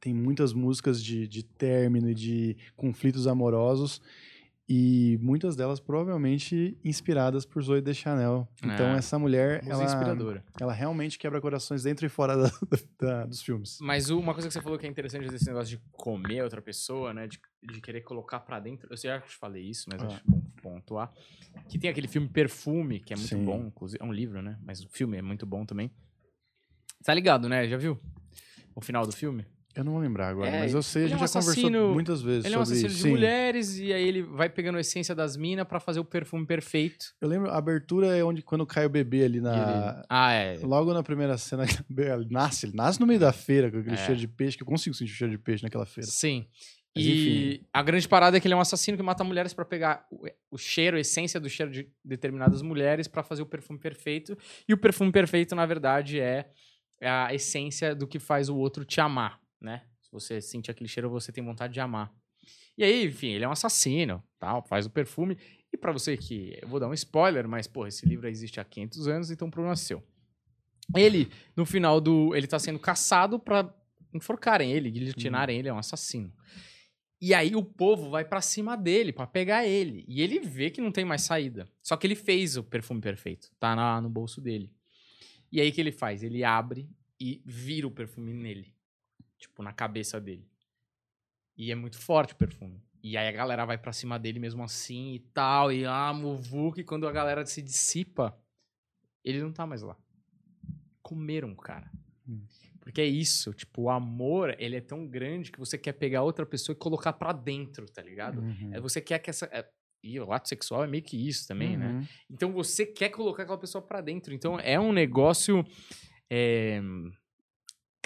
tem muitas músicas de, de término e de conflitos amorosos, e muitas delas provavelmente inspiradas por Zoe Deschanel. Então, Ah, essa mulher, ela, inspiradora. ela realmente quebra corações dentro e fora da- da- dos filmes. Mas uma coisa que você falou que é interessante desse negócio de comer outra pessoa, né? De, de querer colocar pra dentro. Eu já te falei isso, mas Ah. acho bom pontuar. Que tem aquele filme Perfume, que é muito Sim. bom, inclusive. É um livro, né? Mas o filme é muito bom também. Tá ligado, né? Já viu? O final do filme? Eu não vou lembrar agora, É, mas eu sei, a é gente um já conversou muitas vezes Ele é um assassino de sim. mulheres e aí ele vai pegando a essência das minas pra fazer o perfume perfeito. Eu lembro, a abertura é onde quando cai o bebê ali na. ele- Ah, é. Logo na primeira cena, ele nasce, ele nasce no meio da feira com aquele É. cheiro de peixe, que eu consigo sentir o cheiro de peixe naquela feira. Sim. Mas e a grande parada é que ele é um assassino que mata mulheres pra pegar o, o cheiro, a essência do cheiro de determinadas mulheres pra fazer o perfume perfeito. E o perfume perfeito, na verdade, é a essência do que faz o outro te amar, né? Se você sentir aquele cheiro, você tem vontade de amar. E aí, enfim, ele é um assassino, tal, faz o perfume. E pra você que. Eu vou dar um spoiler, mas, pô, esse livro existe há 500 anos, então o problema é seu. Ele, no final do. Ele tá sendo caçado pra enforcarem ele, guilhotinarem ele, é um assassino. E aí o povo vai pra cima dele pra pegar ele. E ele vê que não tem mais saída. Só que ele fez o perfume perfeito. Tá na- no bolso dele. E aí o que ele faz? Ele abre e vira o perfume nele. Tipo, na cabeça dele. E é muito forte o perfume. E aí a galera vai pra cima dele mesmo assim e tal. E ah, muvuca. E quando a galera se dissipa, ele não tá mais lá. Comeram o cara. Hum. Porque é isso, tipo, o amor, ele é tão grande que você quer pegar outra pessoa e colocar pra dentro, tá ligado? Uhum. É, você quer que essa. é- e o ato sexual é meio que isso também, né? Uhum. Então você quer colocar aquela pessoa pra dentro. Então é um negócio é,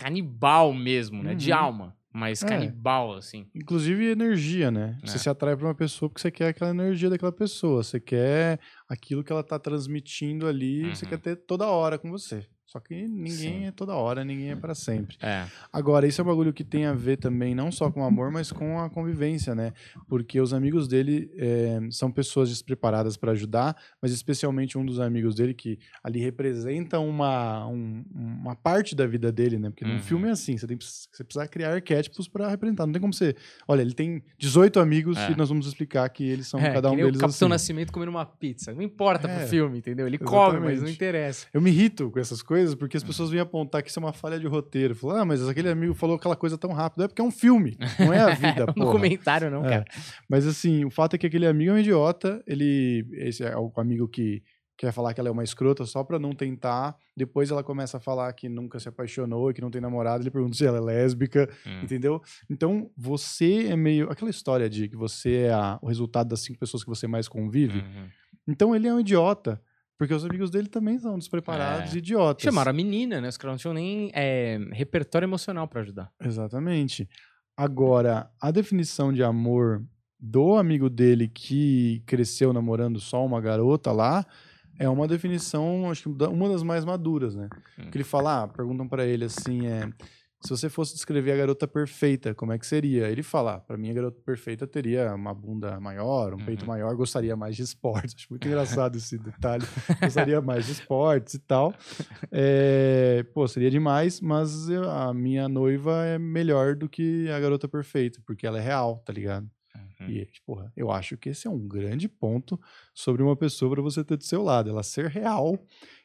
canibal mesmo, né? De Uhum. alma, mas É. canibal, assim. Inclusive energia, né? Você É. se atrai pra uma pessoa porque você quer aquela energia daquela pessoa. Você quer aquilo que ela tá transmitindo ali, você Uhum. quer ter toda hora com você. Só que ninguém Sim. é toda hora, ninguém é pra sempre. É. Agora, isso é um bagulho que tem a ver também não só com o amor, mas com a convivência, né? Porque os amigos dele eh, são pessoas despreparadas para ajudar, mas especialmente um dos amigos dele que ali representa uma, um- uma parte da vida dele, né? Porque Uhum. num filme é assim, você, tem, você precisa criar arquétipos para representar. Não tem como você. Olha, ele tem 18 amigos É. e nós vamos explicar que eles são É, cada um que nem deles o Capitão assim. Nascimento comendo uma pizza. Não importa É, pro filme, entendeu? Ele come, mas não exatamente. interessa. Eu me irrito com essas coisas porque as Uhum. pessoas vêm apontar que isso é uma falha de roteiro. Falar, ah, mas aquele amigo falou aquela coisa tão rápido. É porque é um filme, não é a vida, um porra. documentário, não, É. cara. Mas assim, o fato é que aquele amigo é um idiota. Ele. Esse é o amigo que quer falar que ela é uma escrota só pra não tentar. Depois ela começa a falar que nunca se apaixonou, que não tem namorado. Ele pergunta se ela é lésbica, Hum. entendeu? Então você é meio. Aquela história de que você é a- o resultado das cinco pessoas que você mais convive. Uhum. Então ele é um idiota. Porque os amigos dele também são despreparados É. e idiotas. Chamaram a menina, né? Os caras não tinham nem é, repertório emocional pra ajudar. Exatamente. Agora, a definição de amor do amigo dele que cresceu namorando só uma garota lá é uma definição, acho que uma das mais maduras, né? Hum. Porque ele fala, ah, perguntam pra ele assim, é, se você fosse descrever a garota perfeita, como é que seria? Ele fala, ah, pra mim a garota perfeita teria uma bunda maior, um peito Uhum. maior, gostaria mais de esportes. Acho muito engraçado esse detalhe. Gostaria mais de esportes e tal. É, pô, seria demais, mas a minha noiva é melhor do que a garota perfeita, porque ela é real, tá ligado? Uhum. E, porra, eu acho que esse é um grande ponto sobre uma pessoa para você ter do seu lado. Ela ser real,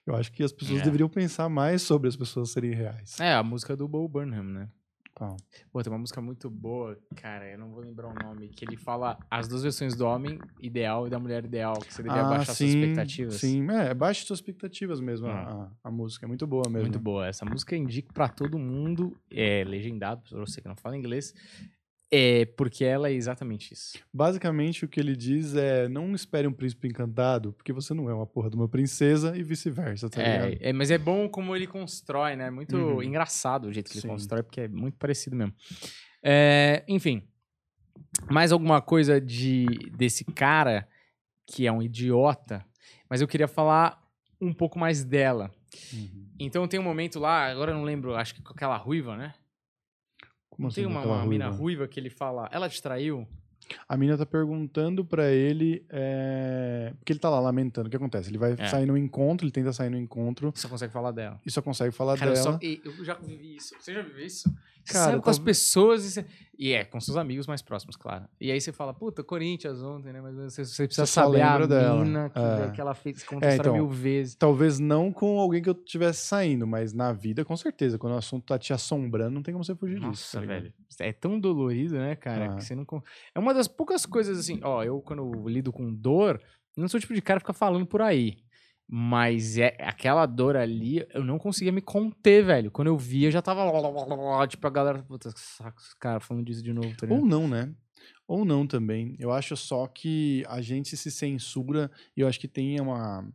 eu acho que as pessoas É. deveriam pensar mais sobre as pessoas serem reais. É, a música do Bo Burnham, né? Qual? Pô, tem uma música muito boa, cara, eu não vou lembrar o nome, que ele fala as duas versões do homem ideal e da mulher ideal, que você deveria baixar suas expectativas. Ah, Sim, é, baixe suas expectativas mesmo. Ah. A, a música é muito boa mesmo. Muito boa. Essa música eu indico pra todo mundo, é legendado, pra você que não fala inglês, é porque ela é exatamente isso. Basicamente, o que ele diz é: não espere um príncipe encantado, porque você não é uma porra de uma princesa e vice-versa, tá ligado? É, é, mas é bom como ele constrói, né? Muito Uhum. engraçado o jeito que Sim. ele constrói, porque é muito parecido mesmo. É, enfim, mais alguma coisa de desse cara que é um idiota, mas eu queria falar um pouco mais dela. Uhum. Então tem um momento lá, agora eu não lembro, acho que com aquela ruiva, né? Como Não tem assim, uma, uma mina ruiva? ruiva que ele fala, ela te traiu? A mina tá perguntando pra ele. é, Porque ele tá lá lamentando. O que acontece? Ele vai É. sair no encontro, ele tenta sair no encontro Você consegue falar dela. e só consegue falar Cara, eu, dela. só- e- eu já vivi isso. Você já viveu isso? Cara, sai com as pessoas e, e é, com seus amigos mais próximos, claro. E aí você fala, puta, Corinthians ontem, né? Mas você, você precisa Você saber a lembra dela. mina que, É. que ela fez, conta É, então, mil vezes. Talvez não com alguém que eu tivesse saindo, mas na vida, com certeza. Quando o assunto tá te assombrando, não tem como você fugir disso. Nossa, tá velho. É tão dolorido, né, cara? Ah. Que você não. É uma das poucas coisas assim, ó, eu quando eu lido com dor, não sou o tipo de cara que fica falando por aí. Mas é aquela dor ali, eu não conseguia me conter, velho. Quando eu via, já tava. Tipo, a galera. Puta, saco, esse cara falando disso de novo, tá? Ou não, né? Ou não também. Eu acho só que a gente se censura e eu acho que tem uma.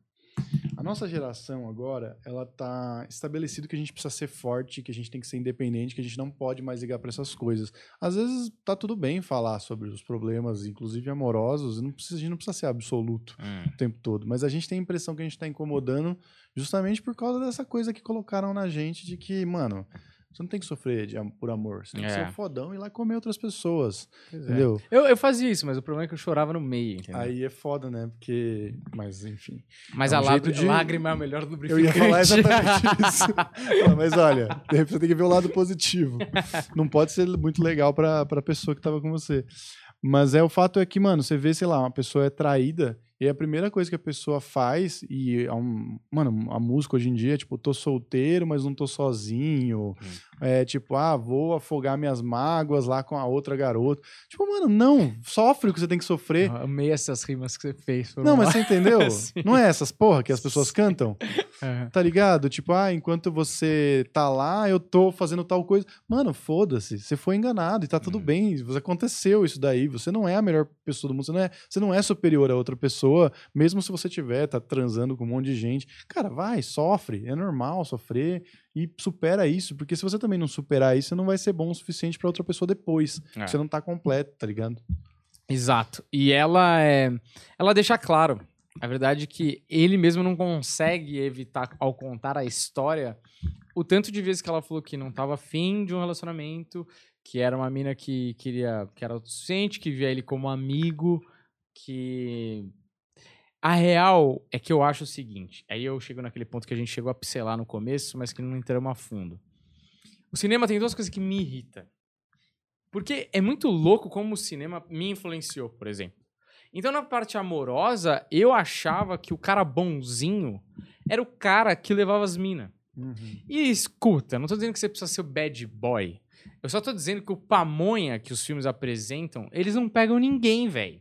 A nossa geração agora, ela tá estabelecido que a gente precisa ser forte, que a gente tem que ser independente, que a gente não pode mais ligar para essas coisas. Às vezes tá tudo bem falar sobre os problemas, inclusive amorosos, e não precisa, a gente não precisa ser absoluto Hum. o tempo todo, mas a gente tem a impressão que a gente tá incomodando justamente por causa dessa coisa que colocaram na gente de que, mano, Você não tem que sofrer de, por amor. Você tem que É. ser fodão e ir lá comer outras pessoas. Pois é. Entendeu? Eu, eu fazia isso, mas o problema é que eu chorava no meio, entendeu? Aí é foda, né? Porque. Mas, enfim. mas é a um lágr- jeito de- lágrima é a melhor Eu lubrificante. ia falar exatamente isso. Não, mas olha, de repente você tem que ver o lado positivo. Não pode ser muito legal pra, pra pessoa que tava com você. Mas é o fato é que, mano, você vê, sei lá, uma pessoa é traída e a primeira coisa que a pessoa faz, e é mano, a música hoje em dia é tipo, tô solteiro, mas não tô sozinho. É tipo, ah, vou afogar minhas mágoas lá com a outra garota. Tipo, mano, não, sofre o que você tem que sofrer. Eu amei essas rimas que você fez. Não, mas você entendeu? Sim. Não é essas porra que as pessoas cantam? Aham. Tá ligado? Tipo, ah, enquanto você tá lá, eu tô fazendo tal coisa. Mano, foda-se. Você foi enganado e tá tudo Hum. bem. Aconteceu isso daí. Você não é a melhor pessoa do mundo. Você não é, você não é superior a outra pessoa, mesmo se você tiver, tá transando com um monte de gente. Cara, vai, sofre. É normal sofrer e supera isso. Porque se você também não superar isso, você não vai ser bom o suficiente pra outra pessoa depois. É. Você não tá completo, tá ligado? Exato. E ela é, ela deixa claro, a verdade é que ele mesmo não consegue evitar ao contar a história o tanto de vezes que ela falou que não tava afim de um relacionamento, que era uma mina que queria, que era autossuficiente, que via ele como amigo, que a real é que eu acho o seguinte, aí eu chego naquele ponto que a gente chegou a pincelar no começo, mas que não entramos a fundo. O cinema tem duas coisas que me irritam. Porque é muito louco como o cinema me influenciou, por exemplo. Então, na parte amorosa, eu achava que o cara bonzinho era o cara que levava as minas. E escuta, não tô dizendo que você precisa ser o bad boy. Eu só tô dizendo que o pamonha que os filmes apresentam, eles não pegam ninguém, velho.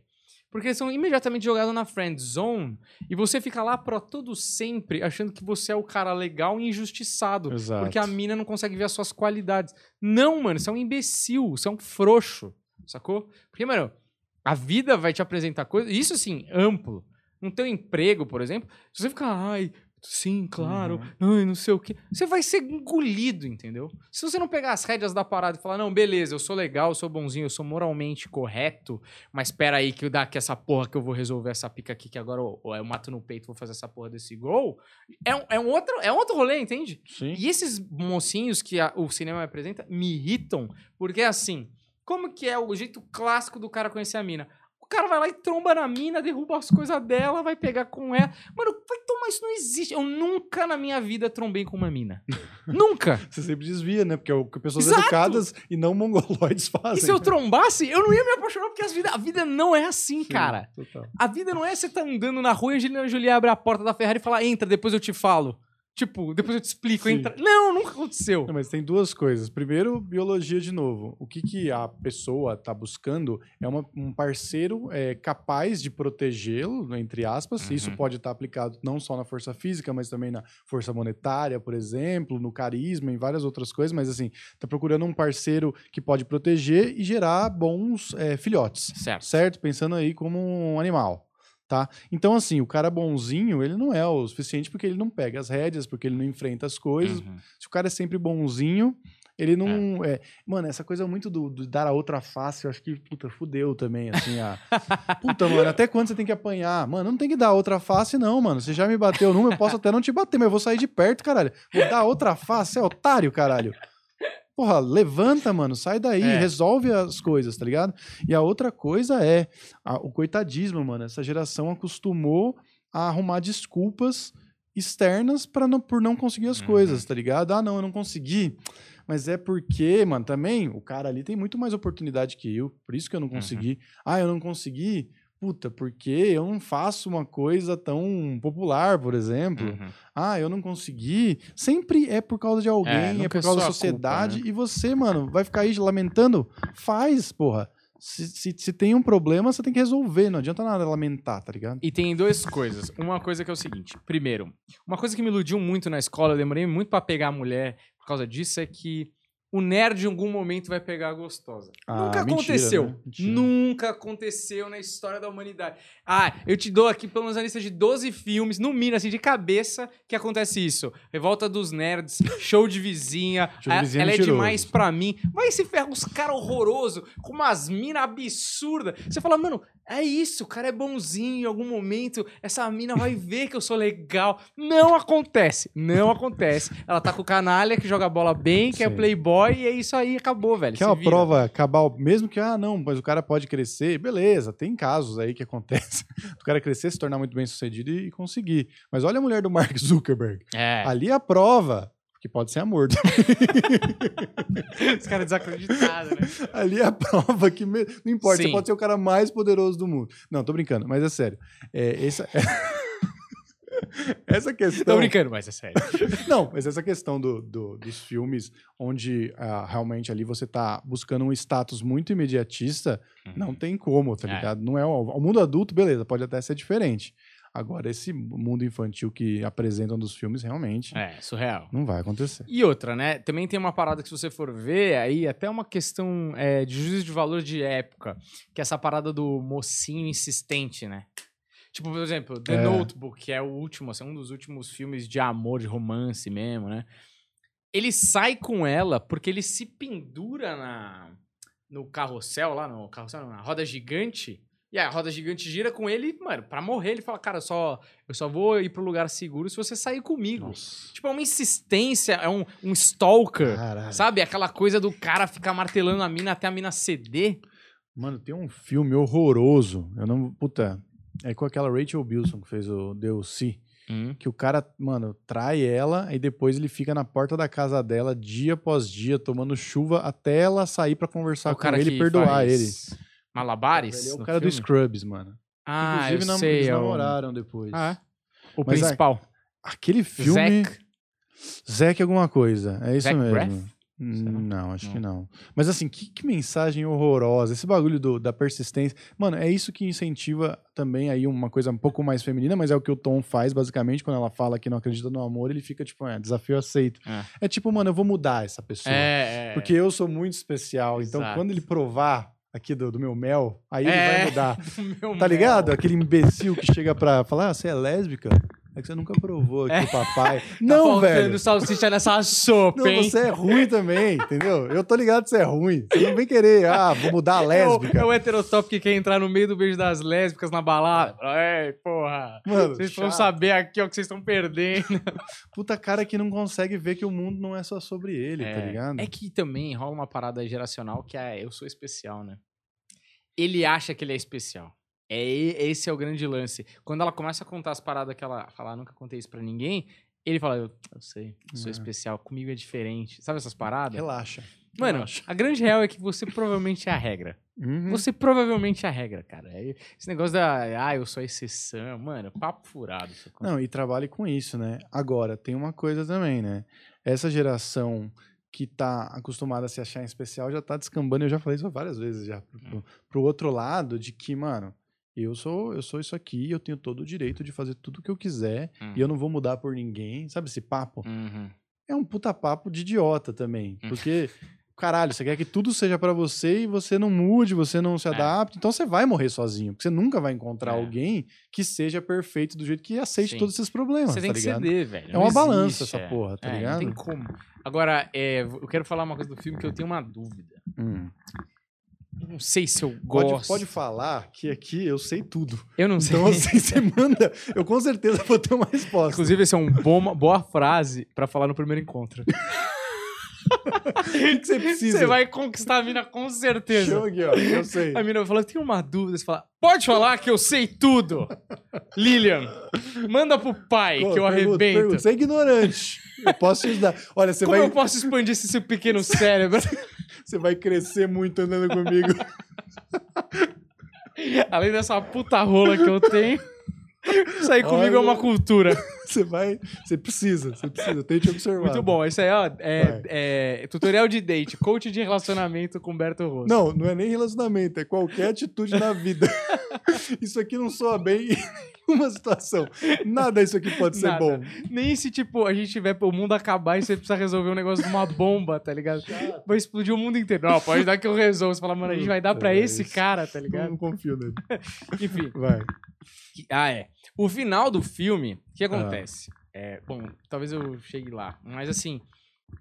Porque eles são imediatamente jogados na friend zone e você fica lá pro todo sempre achando que você é o cara legal e injustiçado. Exato. Porque a mina não consegue ver as suas qualidades. Não, mano, você é um imbecil, você é um frouxo, sacou? Porque, mano, a vida vai te apresentar coisas, isso assim, amplo. No teu emprego, por exemplo, se você ficar, ai, sim, claro, ai, não sei o quê, você vai ser engolido, entendeu? Se você não pegar as rédeas da parada e falar, não, beleza, eu sou legal, eu sou bonzinho, eu sou moralmente correto, mas espera aí que dá que essa porra que eu vou resolver essa pica aqui, que agora eu, eu mato no peito, vou fazer essa porra desse gol, é um, é um, outro, é um outro rolê, entende? Sim. E esses mocinhos que a- o cinema me apresenta me irritam, porque assim, como que é o jeito clássico do cara conhecer a mina? O cara vai lá e tromba na mina, derruba as coisas dela, vai pegar com ela. Mano, vai tomar, isso não existe. Eu nunca na minha vida trombei com uma mina. nunca! Você sempre desvia, né? Porque é o que pessoas Exato! educadas e não mongoloides E fazem. se eu trombasse, eu não ia me apaixonar, porque as vida, a vida não é assim, Sim, cara. Total. A vida não é você tá andando na rua e a Angelina Jolie abre a porta da Ferrari e fala, entra, depois eu te falo. Tipo, depois eu te explico, Sim. entra. Não, nunca aconteceu. Não, mas tem duas coisas. Primeiro, biologia de novo. O que, que a pessoa está buscando é uma- um parceiro é, capaz de protegê-lo, entre aspas. Uhum. Isso pode estar aplicado não só na força física, mas também na força monetária, por exemplo, no carisma, em várias outras coisas. Mas assim, tá procurando um parceiro que pode proteger e gerar bons é, filhotes. Certo. certo? Pensando aí como um animal, tá? Então, assim, o cara bonzinho, ele não é o suficiente porque ele não pega as rédeas, porque ele não enfrenta as coisas. Uhum. Se o cara é sempre bonzinho, ele não... É. Mano, essa coisa muito do, do dar a outra face, eu acho que, puta, fudeu também, assim, a... Puta, mano, até quando você tem que apanhar? Mano, não tem que dar outra face, não, mano. Você já me bateu numa, eu posso até não te bater, mas eu vou sair de perto, caralho. Vou dar outra face, é otário, caralho. Porra, levanta, mano, sai daí, É. resolve as coisas, tá ligado? E a outra coisa é a- o coitadismo, mano. Essa geração acostumou a arrumar desculpas externas para não, por não conseguir as Uhum. coisas, tá ligado? Ah, não, eu não consegui. Mas é porque, mano, também o cara ali tem muito mais oportunidade que eu, por isso que eu não consegui. Ah, eu não consegui. Puta, porque eu não faço uma coisa tão popular, por exemplo. Uhum. Ah, eu não consegui. Sempre é por causa de alguém, é, é por causa da sociedade. culpa, né? E você, mano, vai ficar aí lamentando? Faz, porra. Se, se, se tem um problema, você tem que resolver. Não adianta nada lamentar, tá ligado? E tem duas coisas. Uma coisa que é o seguinte: primeiro, uma coisa que me iludiu muito na escola, eu demorei muito pra pegar a mulher por causa disso, é que o nerd em algum momento vai pegar a gostosa. Ah, Nunca mentira, aconteceu. né? Nunca aconteceu na história da humanidade. Ah, eu te dou aqui pelo menos a lista de 12 filmes, no mínimo, assim, de cabeça, que acontece isso. Revolta dos Nerds, Show de Vizinha, Show de a- Vizinha é Ela é demais pra mim. Vai se ferra, uns caras horrorosos, com umas minas absurdas. Você fala, mano, é isso, o cara é bonzinho em algum momento, essa mina vai ver que eu sou legal. Não acontece, não acontece. Ela tá com o canalha que joga bola bem, que é Sim. E é isso aí, acabou, velho. Que é uma vira. prova cabal, mesmo que, ah, não, mas o cara pode crescer, beleza, tem casos aí que acontece. O cara crescer, se tornar muito bem sucedido e, e conseguir. Mas olha a mulher do Mark Zuckerberg. É. Ali é a prova, que pode ser amor. Os caras desacreditados, né? Ali é a prova que me- não importa, Sim. você pode ser o cara mais poderoso do mundo. Não, tô brincando, mas é sério. É, essa, essa questão. Tô brincando, mas é sério. Não, mas essa questão do, do- dos filmes onde ah, realmente ali você tá buscando um status muito imediatista, não tem como, tá É. ligado? Não é o, o mundo adulto, beleza, pode até ser diferente. Agora, esse mundo infantil que apresentam dos filmes, realmente, É, surreal. não vai acontecer. E outra, né? Também tem uma parada que, se você for ver, aí até uma questão é, de juízo de valor de época, que é essa parada do mocinho insistente, né? Tipo, por exemplo, The É. Notebook, que é o último, assim, um dos últimos filmes de amor, de romance mesmo, né? Ele sai com ela porque ele se pendura na, no carrossel lá, no carrossel, não, na roda gigante. E a roda gigante gira com ele, mano, pra morrer. Ele fala, cara, eu só, eu só vou ir pro lugar seguro se você sair comigo. Nossa. Tipo, é uma insistência, é um, um stalker. Caralho. Sabe? Aquela coisa do cara ficar martelando a mina até a mina ceder. Mano, tem um filme horroroso. Eu não. Puta. É com aquela Rachel Bilson que fez o DLC. Que o cara, mano, trai ela e depois ele fica na porta da casa dela dia após dia, tomando chuva até ela sair pra conversar o com ele e perdoar ele. Malabares? Ele é o cara do filme? Scrubs, mano. Ah, Inclusive, eu nam- sei. eles é o- namoraram depois. Ah, é? O Mas, principal. Aquele filme. Zac. Zack alguma coisa. É isso Zac mesmo. Braff? Não, acho Não. que não. Mas assim, que, que mensagem horrorosa. Esse bagulho do- da persistência. Mano, é isso que incentiva também aí uma coisa um pouco mais feminina, mas é o que o Tom faz, basicamente, quando ela fala que não acredita no amor, ele fica tipo, é, desafio aceito. É. É tipo, mano, eu vou mudar essa pessoa. É, é. Porque eu sou muito especial. Então, quando ele provar aqui do, do meu mel, aí ele É. vai mudar. Tá ligado? mel. Aquele imbecil que chega pra falar, ah, você é lésbica? É que você nunca provou aqui É. o papai. Tá não, faltando velho. salsicha nessa sopa, Não, hein? você é ruim também, entendeu? Eu tô ligado que você é ruim. Você não vem querer, ah, vou mudar a É o, lésbica. é o heterotop que quer entrar no meio do beijo das lésbicas na balada. É, porra. Mano, Vocês vão chato. saber aqui ó, que vocês estão perdendo. Puta cara que não consegue ver que o mundo não é só sobre ele, tá ligado? É que também rola uma parada geracional que é eu sou especial, né? Ele acha que ele é especial. É, esse é o grande lance. Quando ela começa a contar as paradas que ela fala, "Ah, nunca contei isso pra ninguém, ele fala, eu, eu sei, sou É. especial, comigo é diferente. Sabe essas paradas? Relaxa. Mano, relaxa. a grande real é que você provavelmente é a regra. Uhum. Você provavelmente é a regra, cara. É- Esse negócio da, ah, eu sou a exceção, mano, papo furado. Não, e trabalhe com isso, né? Agora, tem uma coisa também, né? Essa geração que tá acostumada a se achar em especial já tá descambando, eu já falei isso várias vezes já, pro, pro- pro outro lado de que, mano, eu sou, eu sou isso aqui, eu tenho todo o direito de fazer tudo o que eu quiser Hum. e eu não vou mudar por ninguém, sabe esse papo? Uhum. É um puta papo de idiota também, Hum. porque caralho, você quer que tudo seja pra você e você não mude, você não se É. adapte, então você vai morrer sozinho, porque você nunca vai encontrar É. alguém que seja perfeito do jeito que aceite Sim. todos esses problemas, Você tem tá que ligado? ceder, velho. É Não uma balança existe, essa é. porra, tá É, ligado? Não tem como. Agora, é, eu quero falar uma coisa do filme que eu tenho uma dúvida. Hum. Não sei se eu Pode, gosto. pode falar que aqui eu sei tudo. Eu não sei. Então, assim, você manda, eu com certeza vou ter uma resposta. Inclusive, essa é uma boa frase pra falar no primeiro encontro. o que que você precisa? Você vai conquistar a mina com certeza. Chama aqui, ó, eu sei. A mina eu tenho uma dúvida. Você fala, pode falar que eu sei tudo. Lilian, manda pro pai Pô, que eu arrebento. pergunta. Você é ignorante. Eu posso te ajudar. Olha, você Como vai, eu posso expandir esse seu pequeno cérebro? você vai crescer muito andando comigo. Além dessa puta rola que eu tenho, sair comigo é uma cultura. Você vai. Você precisa, você precisa. Tente observar. Muito bom. Isso aí, ó, é, é tutorial de date, coach de relacionamento com Humberto Rosso. Não, não é nem relacionamento, é qualquer atitude na vida. isso aqui não soa bem em nenhuma situação. Nada isso aqui pode ser Nada. bom. Nem se, tipo, a gente tiver o mundo acabar e você precisa resolver um negócio de uma bomba, tá ligado? Vai explodir o mundo inteiro. Não, pode dar que eu resolvo. Você fala, mano, a gente vai dar pra Puta, esse isso. cara, tá Eu ligado? não confio nele. Enfim. Vai. Que- Ah, é. O final do filme, o que acontece? É, bom, talvez eu chegue lá. Mas assim,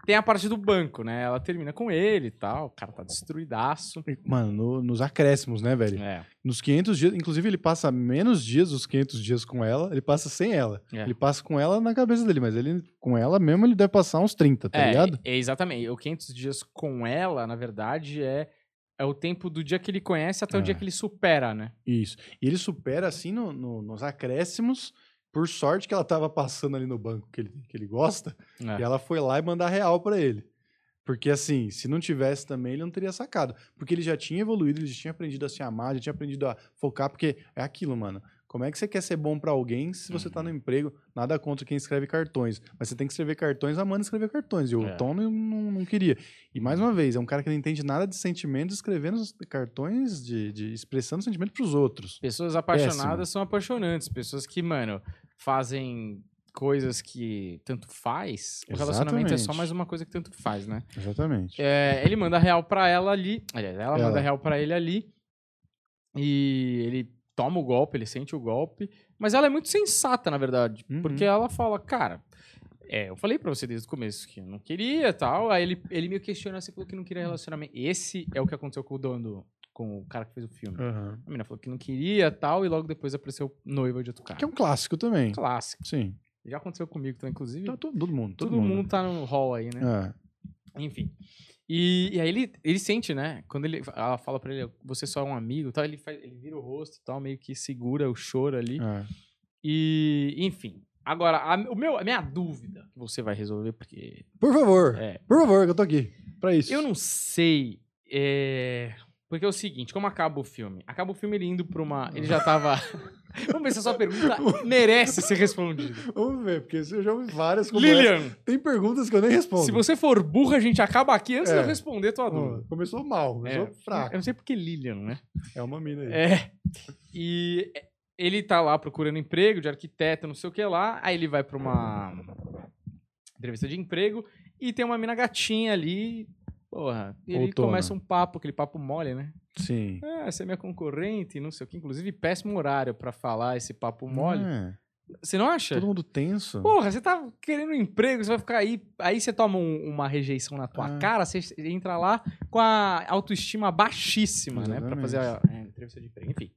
tem a parte do banco, né? Ela termina com ele e tal. O cara tá destruidaço. Mano, no- nos acréscimos, né, velho? É. Nos 500 dias, inclusive ele passa menos dias dos 500 dias com ela, ele passa sem ela. É. Ele passa com ela na cabeça dele, mas ele com ela mesmo ele deve passar uns 30, tá é, ligado? é, exatamente. O 500 dias com ela, na verdade, é, é o tempo do dia que ele conhece até o É. dia que ele supera, né? Isso. E ele supera assim no- no- nos acréscimos, por sorte que ela tava passando ali no banco que ele, que ele gosta, É. e ela foi lá e mandar real pra ele. Porque assim, se não tivesse também, ele não teria sacado. Porque ele já tinha evoluído, ele já tinha aprendido a se amar, já tinha aprendido a focar, porque é aquilo, mano. Como é que você quer ser bom pra alguém se você tá no emprego? Nada contra quem escreve cartões. Mas você tem que escrever cartões amando escrever cartões. E o É. Tom não, não, queria. E mais uma vez, é um cara que não entende nada de sentimentos escrevendo os cartões de, de expressando sentimento pros outros. Pessoas apaixonadas Péssimo. são apaixonantes. Pessoas que, mano, fazem coisas que tanto faz. O relacionamento é só Exatamente. mais uma coisa que tanto faz, né? Exatamente. É, ele manda real pra ela ali. Aliás, ela, Ela. manda real pra ele ali. E ele toma o golpe, ele sente o golpe. Mas ela é muito sensata, na verdade. Uhum. Porque ela fala, cara. É, eu falei pra você desde o começo que eu não queria tal. Aí ele, ele me questionou, você falou que não queria relacionamento. Esse é o que aconteceu com o dono, com o cara que fez o filme. Aham. A menina falou que não queria tal, e logo depois apareceu noiva de outro cara. Que é um clássico também. clássico. Sim. Já aconteceu comigo também, inclusive. Tá todo, mundo. Todo, todo mundo. tá no hall aí, né? É. Enfim. E, e aí ele, ele sente, né? Quando ele, ela fala pra ele, você só é um amigo, tal, ele, faz, ele vira o rosto e tal, meio que segura o choro ali. é. E, enfim. Agora, a, o meu, a minha dúvida que você vai resolver, porque. Por favor. É, Por favor, que eu tô aqui. Pra isso. eu não sei. É, porque é o seguinte, como acaba o filme? Acaba o filme ele indo pra uma. Ele já tava. Vamos ver se a sua pergunta merece ser respondida. Vamos ver, porque eu já ouvi várias como essa. Lilian, Tem perguntas que eu nem respondo. se você for burra, a gente acaba aqui antes de É. eu responder tua dúvida. começou mal, começou É, fraco. Eu não sei porque Lilian, né? É uma mina aí. É. E ele tá lá procurando emprego de arquiteto, não sei o que lá. Aí ele vai pra uma entrevista de emprego e tem uma mina gatinha ali. Porra, e ele Outono. começa um papo, aquele papo mole, né? Sim. Ah, você é minha concorrente, não sei o que. Inclusive, péssimo horário pra falar esse papo mole. É. Você não acha? Todo mundo tenso. Porra, você tá querendo um emprego, você vai ficar aí. Aí você toma um- uma rejeição na tua Ah. cara, você entra lá com a autoestima baixíssima, né? Pra fazer a é, entrevista de emprego. Enfim.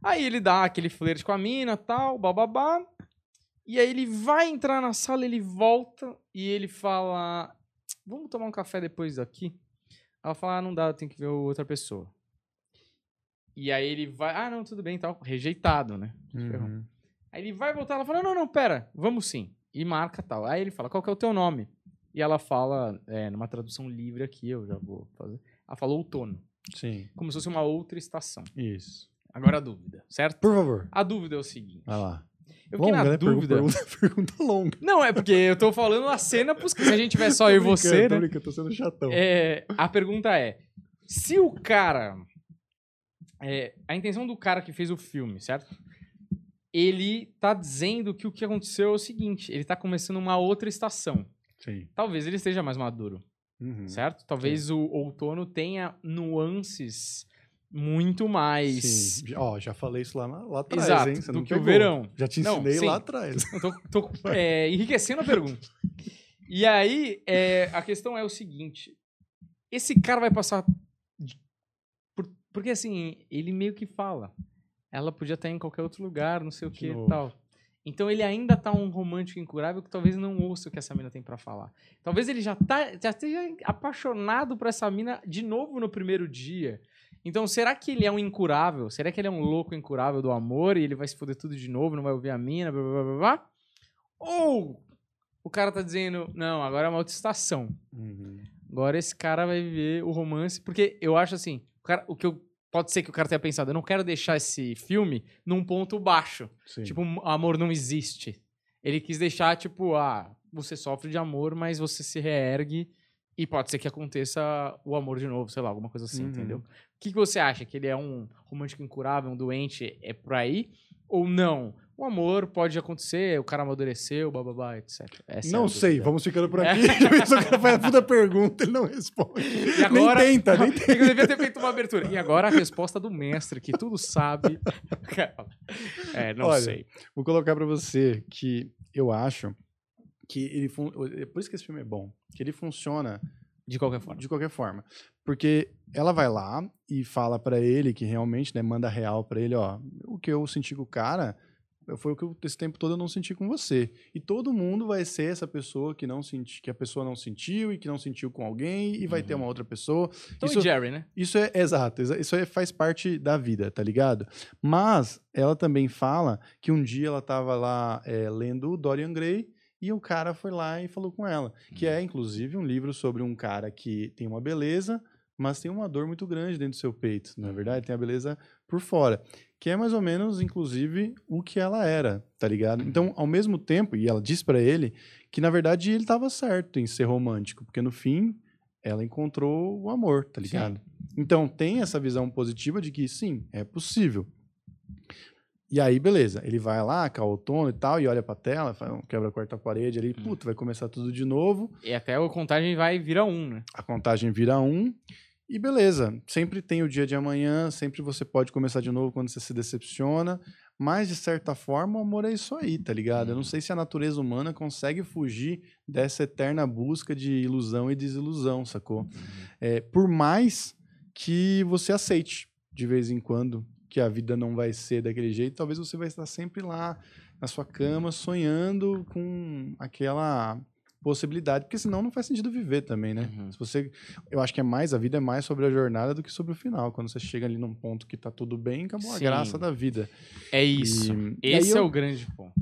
Aí ele dá aquele flerte com a mina tal, bababá. E aí ele vai entrar na sala, ele volta e ele fala: Vamos tomar um café depois daqui? Ela fala: Ah, não dá, eu tenho que ver outra pessoa. E aí ele vai: Ah, não, tudo bem, tal. Rejeitado, né? Uhum. Aí ele vai voltar, ela fala, não, não, pera, vamos sim. E marca tal. Aí ele fala, qual que é o teu nome? E ela fala, é, numa tradução livre aqui, eu já vou fazer. Ela fala outono, Sim. como se fosse uma outra estação. Isso. Agora a dúvida, certo? Por favor. A dúvida é o seguinte. Vai lá. Eu fiquei na né? Dúvida. Pergunta, pergunta longa. Não, é porque eu tô falando a cena, pros... se a gente tiver só eu e você, Tô né? tô sendo chatão. É, a pergunta é: se o cara. é, a intenção do cara que fez o filme, certo? Ele tá dizendo que o que aconteceu é o seguinte: ele tá começando uma outra estação. Sim. Talvez ele esteja mais maduro, Uhum. certo? Talvez o outono tenha nuances muito mais. Sim. Ó, já falei isso lá, lá atrás, Exato, hein? Você do não que o pegou. verão. Já te Não, ensinei sim. lá atrás. Eu tô, tô, é, enriquecendo a pergunta. E aí, é, a questão é o seguinte: esse cara vai passar. por- porque assim, ele meio que fala. Ela podia estar em qualquer outro lugar, não sei o que e tal. Então ele ainda tá um romântico incurável que talvez não ouça o que essa mina tem pra falar. Talvez ele já, tá, já esteja apaixonado por essa mina de novo no primeiro dia. Então, será que ele é um incurável? Será que ele é um louco incurável do amor e ele vai se foder tudo de novo, não vai ouvir a mina, blá blá blá blá? Ou o cara tá dizendo, não, agora é uma outra estação. Uhum. Agora esse cara vai viver o romance. Porque eu acho assim, o, cara, o que eu, pode ser que o cara tenha pensado, eu não quero deixar esse filme num ponto baixo. Sim. Tipo, amor não existe. Ele quis deixar, tipo, ah, você sofre de amor, mas você se reergue e pode ser que aconteça o amor de novo, sei lá, alguma coisa assim, Uhum. entendeu? Que, que você acha? Que ele é um romântico incurável, um doente, é por aí? Ou não? O amor pode acontecer, o cara amadureceu, bababá, etc. Essa não é sei, vamos ficando por aqui. É. o cara faz a puta pergunta, ele não responde. E agora, nem tenta, nem tenta. Eu devia ter feito uma abertura. E agora a resposta do mestre, que tudo sabe. é, não Olha, sei. Vou colocar pra você que eu acho que ele... É Por isso que esse filme é bom. Que ele funciona De qualquer forma. de qualquer forma. Porque ela vai lá e fala pra ele que realmente, né, manda real pra ele, ó, o que eu senti com o cara foi o que eu, esse tempo todo eu não senti com você. E todo mundo vai ser essa pessoa que não senti, que a pessoa não sentiu e que não sentiu com alguém e vai ter Uhum. uma outra pessoa. Tom Isso- e Jerry, né? Isso é exato, exa- isso é, faz parte da vida, tá ligado? Mas ela também fala que um dia ela tava lá é, lendo o Dorian Gray e o cara foi lá e falou com ela, que é inclusive um livro sobre um cara que tem uma beleza, mas tem uma dor muito grande dentro do seu peito, na é verdade, tem a beleza por fora, que é mais ou menos, inclusive, o que ela era, tá ligado? Então, ao mesmo tempo, e ela diz pra ele que na verdade ele tava certo em ser romântico, porque no fim ela encontrou o amor, tá Sim. ligado? Então tem essa visão positiva de que sim, é possível. E aí, beleza, ele vai lá, com a outono e tal, e olha pra tela, faz um quebra a quarta parede ali, Hum. puta, vai começar tudo de novo, E até a contagem vai virar um, né? a contagem vira um, e beleza, sempre tem o dia de amanhã, sempre você pode começar de novo quando você se decepciona, mas de certa forma o amor é isso aí, tá ligado? Eu não Uhum. sei se a natureza humana consegue fugir dessa eterna busca de ilusão e desilusão, sacou? É, por mais que você aceite de vez em quando que a vida não vai ser daquele jeito, talvez você vai estar sempre lá na sua cama sonhando com aquela possibilidade, porque senão não faz sentido viver também, né? Uhum. Se você, eu acho que é mais a vida é mais sobre a jornada do que sobre o final. Quando você chega ali num ponto que tá tudo bem, acabou a Sim. graça da vida. É isso. E- e Esse é eu- o grande ponto.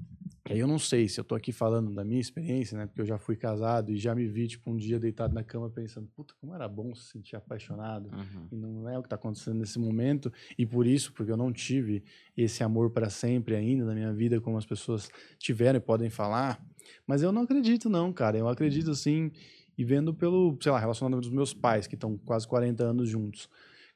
Aí eu não sei se eu tô aqui falando da minha experiência, né? Porque eu já fui casado e já me vi, tipo, um dia deitado na cama pensando, puta, como era bom se sentir apaixonado. Uhum. E não é o que está acontecendo nesse momento. E por isso, porque eu não tive esse amor para sempre ainda na minha vida, como as pessoas tiveram e podem falar. Mas eu não acredito, não, cara. Eu acredito, assim, e vendo pelo, sei lá, relacionamento dos meus pais, que estão quase 40 anos juntos.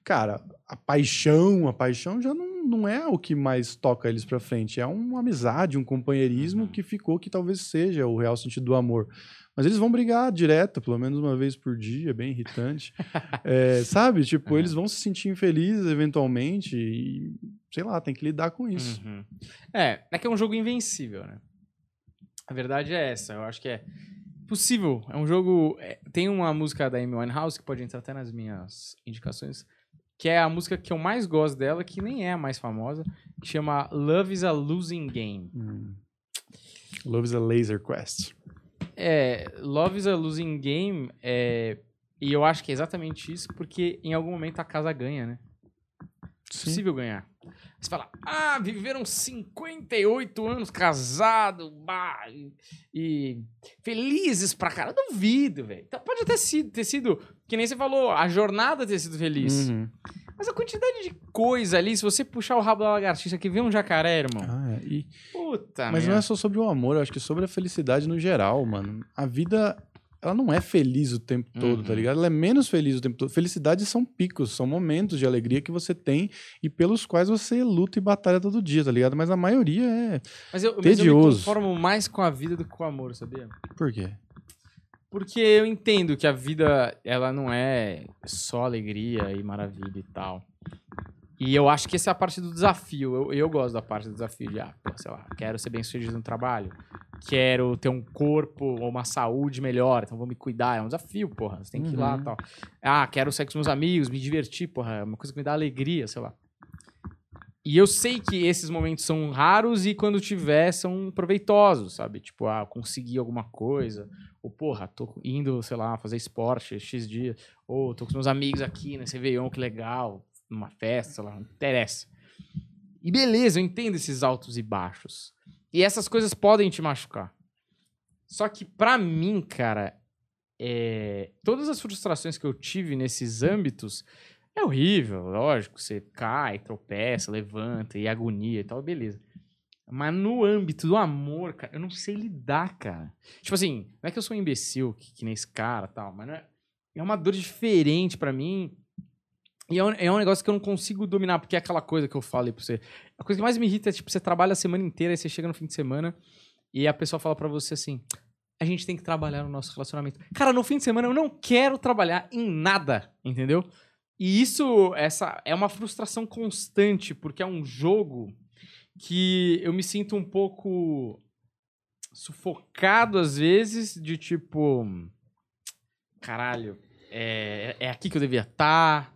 Cara, a paixão, a paixão já não, não é o que mais toca eles pra frente. É uma amizade, um companheirismo Uhum. que ficou que talvez seja o real sentido do amor. Mas eles vão brigar direto, pelo menos uma vez por dia, é bem irritante. É, sabe? Tipo, É. eles vão se sentir infelizes eventualmente e, sei lá, tem que lidar com isso. Uhum. É, é que é um jogo invencível, né? A verdade é essa. Eu acho que é possível. É um jogo. é, tem uma música da Amy Winehouse que pode entrar até nas minhas indicações, que é a música que eu mais gosto dela, que nem é a mais famosa, que chama Love is a Losing Game. Hum. Love is a laser quest. É, Love is a Losing Game, é, e eu acho que é exatamente isso, porque em algum momento a casa ganha, né? É Sim. possível ganhar. Você fala, ah, viveram 58 anos casados, bah, e, e felizes pra cara. Eu duvido, velho. Então, pode até sido, ter sido, que nem você falou, a jornada ter sido feliz. Uhum. Mas a quantidade de coisa ali, se você puxar o rabo da lagartixa que vê um jacaré, irmão. Ah, é. E- Puta, mas não é só sobre o amor, eu acho que é sobre a felicidade no geral, mano. A vida, ela não é feliz o tempo todo, tá Uhum. ligado? Ela é menos feliz o tempo todo. Felicidade são picos, são momentos de alegria que você tem e pelos quais você luta e batalha todo dia, tá ligado? Mas a maioria é. Mas eu, mas eu me tedioso. conformo mais com a vida do que com o amor, sabia? Por quê? Porque eu entendo que a vida, ela não é só alegria e maravilha e tal. E eu acho que essa é a parte do desafio. Eu, eu gosto da parte do desafio de, ah, sei lá, quero ser bem sucedido no trabalho. Quero ter um corpo ou uma saúde melhor, então vou me cuidar. É um desafio, porra. Você tem que ir lá Uhum. e tal. Ah, quero sair com os meus amigos, me divertir, porra. É uma coisa que me dá alegria, sei lá. E eu sei que esses momentos são raros e quando tiver são proveitosos, sabe? Tipo, ah, conseguir alguma coisa. Ou, porra, tô indo, sei lá, fazer esporte X dias. Ou tô com os meus amigos aqui nesse Réveillon, que legal. Numa festa, lá, não interessa. E beleza, eu entendo esses altos e baixos. E essas coisas podem te machucar. Só que pra mim, cara, é, todas as frustrações que eu tive nesses âmbitos é horrível, lógico. Você cai, tropeça, levanta e agonia e tal, beleza. Mas no âmbito do amor, cara, eu não sei lidar, cara. Tipo assim, não é que eu sou um imbecil, que, que nem esse cara tal, mas é, é uma dor diferente pra mim. E é um, é um negócio que eu não consigo dominar, porque é aquela coisa que eu falei pra você. A coisa que mais me irrita é, tipo, você trabalha a semana inteira, aí você chega no fim de semana e a pessoa fala para você assim: a gente tem que trabalhar no nosso relacionamento. Cara, no fim de semana eu não quero trabalhar em nada, entendeu? E isso essa é uma frustração constante, porque é um jogo que eu me sinto um pouco sufocado às vezes, de tipo. Caralho, é, é aqui que eu devia estar.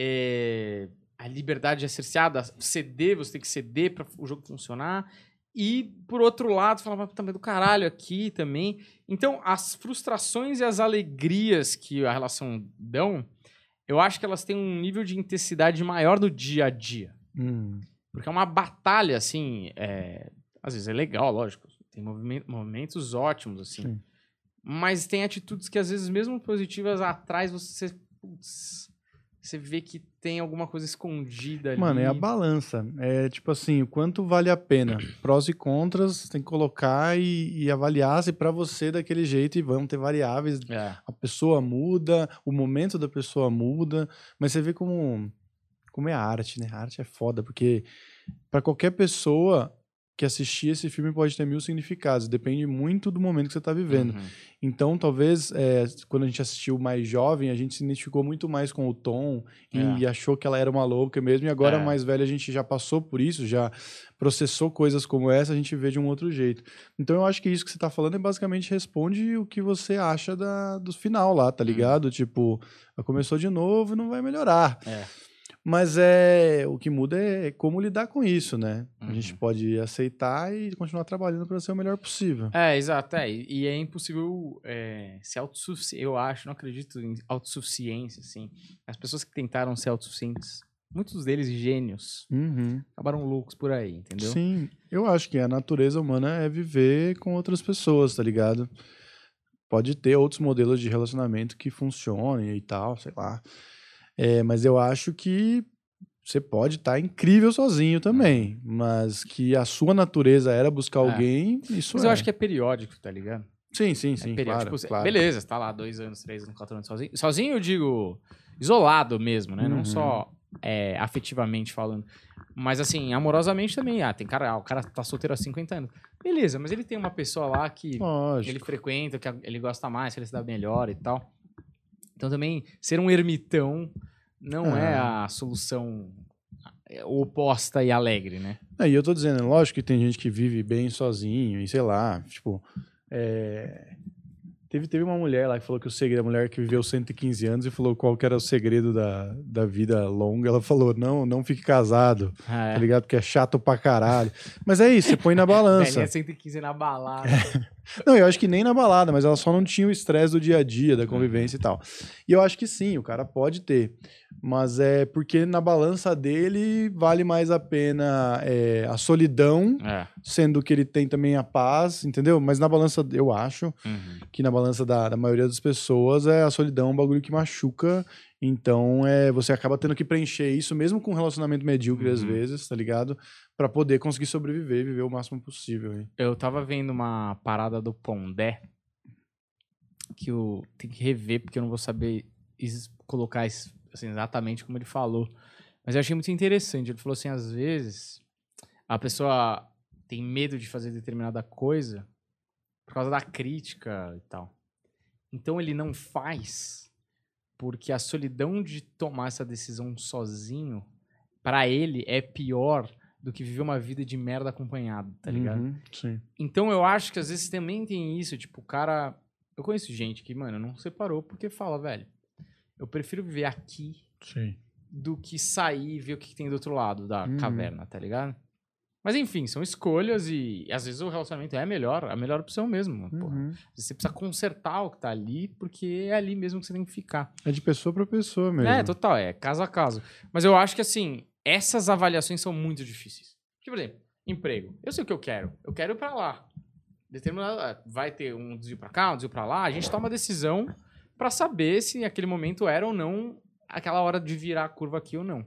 É, a liberdade é cerceada, ceder, você tem que ceder para o jogo funcionar. E, por outro lado, falava também do caralho aqui também. Então, as frustrações e as alegrias que a relação dão, eu acho que elas têm um nível de intensidade maior no dia a dia. Hum. Porque é uma batalha, assim. É... Às vezes é legal, lógico. Tem momentos ótimos, assim. Sim. Mas tem atitudes que, às vezes, mesmo positivas, atrás você. Putz, você vê que tem alguma coisa escondida ali. Mano, é a balança. É tipo assim, o quanto vale a pena. Prós e contras, tem que colocar e, e avaliar se para você daquele jeito e vão ter variáveis. É. A pessoa muda, o momento da pessoa muda, mas você vê como como é a arte, né? A arte é foda, porque para qualquer pessoa que assistir esse filme pode ter mil significados, depende muito do momento que você está vivendo. Uhum. Então, talvez, é, quando a gente assistiu mais jovem, a gente se identificou muito mais com o Tom e é. achou que ela era uma louca mesmo, e agora, é. mais velha, a gente já passou por isso, já processou coisas como essa, a gente vê de um outro jeito. Então, eu acho que isso que você está falando é basicamente responde o que você acha da, do final lá, tá uhum. ligado? Uhum. Tipo, começou de novo e não vai melhorar. É. Mas é o que muda é como lidar com isso, né? Uhum. A gente uhum. pode aceitar e continuar trabalhando para ser o melhor possível. É, exato. É, e é impossível é, ser autossuficiente. Eu acho, não acredito em autossuficiência, assim. As pessoas que tentaram ser autossuficientes, muitos deles gênios, uhum. acabaram loucos por aí, entendeu? Sim, eu acho que a natureza humana é viver com outras pessoas, tá ligado? Pode ter outros modelos de relacionamento que funcionem e tal, sei lá. É, mas eu acho que você pode estar tá incrível sozinho também, mas que a sua natureza era buscar é. alguém, isso Mas é. eu acho que é periódico, tá ligado? Sim, sim, é sim, é claro, tipo, claro. Beleza, você tá lá dois anos, três anos, quatro anos sozinho. Sozinho eu digo isolado mesmo, né? Uhum. Não só é, afetivamente falando. Mas assim, amorosamente também. Ah, tem cara, ah, o cara tá solteiro há 50 anos. Beleza, mas ele tem uma pessoa lá que Lógico. ele frequenta, que ele gosta mais, que ele se dá melhor e tal. Então também ser um ermitão não é, é a solução é, oposta e alegre, né? Aí eu tô dizendo, lógico que tem gente que vive bem sozinho e sei lá, tipo, é, Teve, teve uma mulher lá que falou que o segredo, a mulher que viveu 115 anos e falou qual que era o segredo da, da vida longa. Ela falou: não, não fique casado, ah, é. tá ligado? Porque é chato pra caralho. Mas é isso, você põe na balança. Velhinha 115 na balada. não, eu acho que nem na balada, mas ela só não tinha o estresse do dia a dia, da convivência e tal. E eu acho que sim, o cara pode ter. Mas é porque na balança dele vale mais a pena é, a solidão, é. sendo que ele tem também a paz, entendeu? Mas na balança, eu acho uhum. que na balança da, da, maioria das pessoas é a solidão um bagulho que machuca. Então é, você acaba tendo que preencher isso, mesmo com um relacionamento medíocre uhum. às vezes, tá ligado? para poder conseguir sobreviver viver o máximo possível. Hein? Eu tava vendo uma parada do Pondé que eu tenho que rever porque eu não vou saber colocar assim, exatamente como ele falou. Mas eu achei muito interessante. Ele falou assim: às vezes a pessoa tem medo de fazer determinada coisa por causa da crítica e tal. Então ele não faz porque a solidão de tomar essa decisão sozinho, para ele, é pior do que viver uma vida de merda acompanhado, tá ligado? Uhum, sim. Então eu acho que às vezes também tem isso, tipo, o cara. Eu conheço gente que, mano, não separou porque fala, velho, eu prefiro viver aqui Sim. do que sair e ver o que tem do outro lado da uhum. caverna, tá ligado? Mas enfim, são escolhas e, às vezes o relacionamento é melhor, a melhor opção mesmo. Uhum. Você precisa consertar o que tá ali, porque é ali mesmo que você tem que ficar. É de pessoa para pessoa mesmo. É, total, é caso a caso. Mas eu acho que assim, essas avaliações são muito difíceis. Tipo, por exemplo, emprego. Eu sei o que eu quero. Eu quero ir pra lá. Determinado, é, vai ter um desvio para cá, um desvio para lá. A gente toma uma decisão para saber se aquele momento era ou não aquela hora de virar a curva aqui ou não.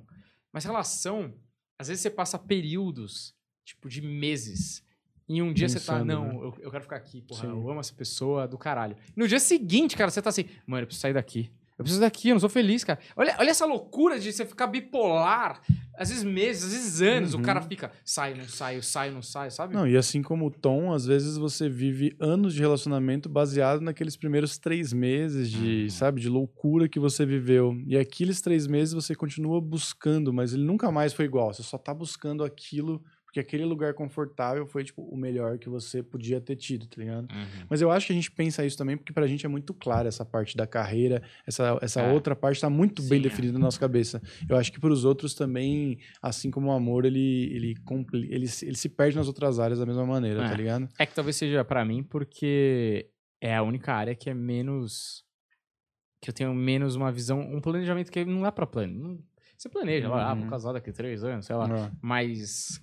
Mas relação, às vezes você passa períodos, tipo, de meses. E um dia Pensando, você tá, não, né? eu, eu, quero ficar aqui, porra, Sim. eu amo essa pessoa do caralho. no dia seguinte, cara, você tá assim, mano, eu preciso sair daqui. Eu preciso daqui, eu não sou feliz, cara. Olha, olha essa loucura de você ficar bipolar. Às vezes meses, às vezes anos, Uhum. o cara fica, sai, não sai, sai, não sai, sabe? Não, e assim como o Tom, às vezes você vive anos de relacionamento baseado naqueles primeiros três meses de, Uhum. sabe, de loucura que você viveu. E aqueles três meses você continua buscando, mas ele nunca mais foi igual. Você só tá buscando aquilo, porque aquele lugar confortável foi, tipo, o melhor que você podia ter tido, tá ligado? Uhum. Mas eu acho que a gente pensa isso também porque pra gente é muito claro essa parte da carreira, essa, essa É. outra parte tá muito bem Sim, é. definida na nossa cabeça. Eu acho que pros outros também, assim como o amor, ele, ele, ele, se- ele se perde nas outras áreas da mesma maneira, É. tá ligado? É que talvez seja pra mim porque é a única área que é menos. que eu tenho menos uma visão, um planejamento que não dá pra plano. Você planeja, lá, ah, vou Uhum. casar daqui a três anos, sei lá. É. Mas.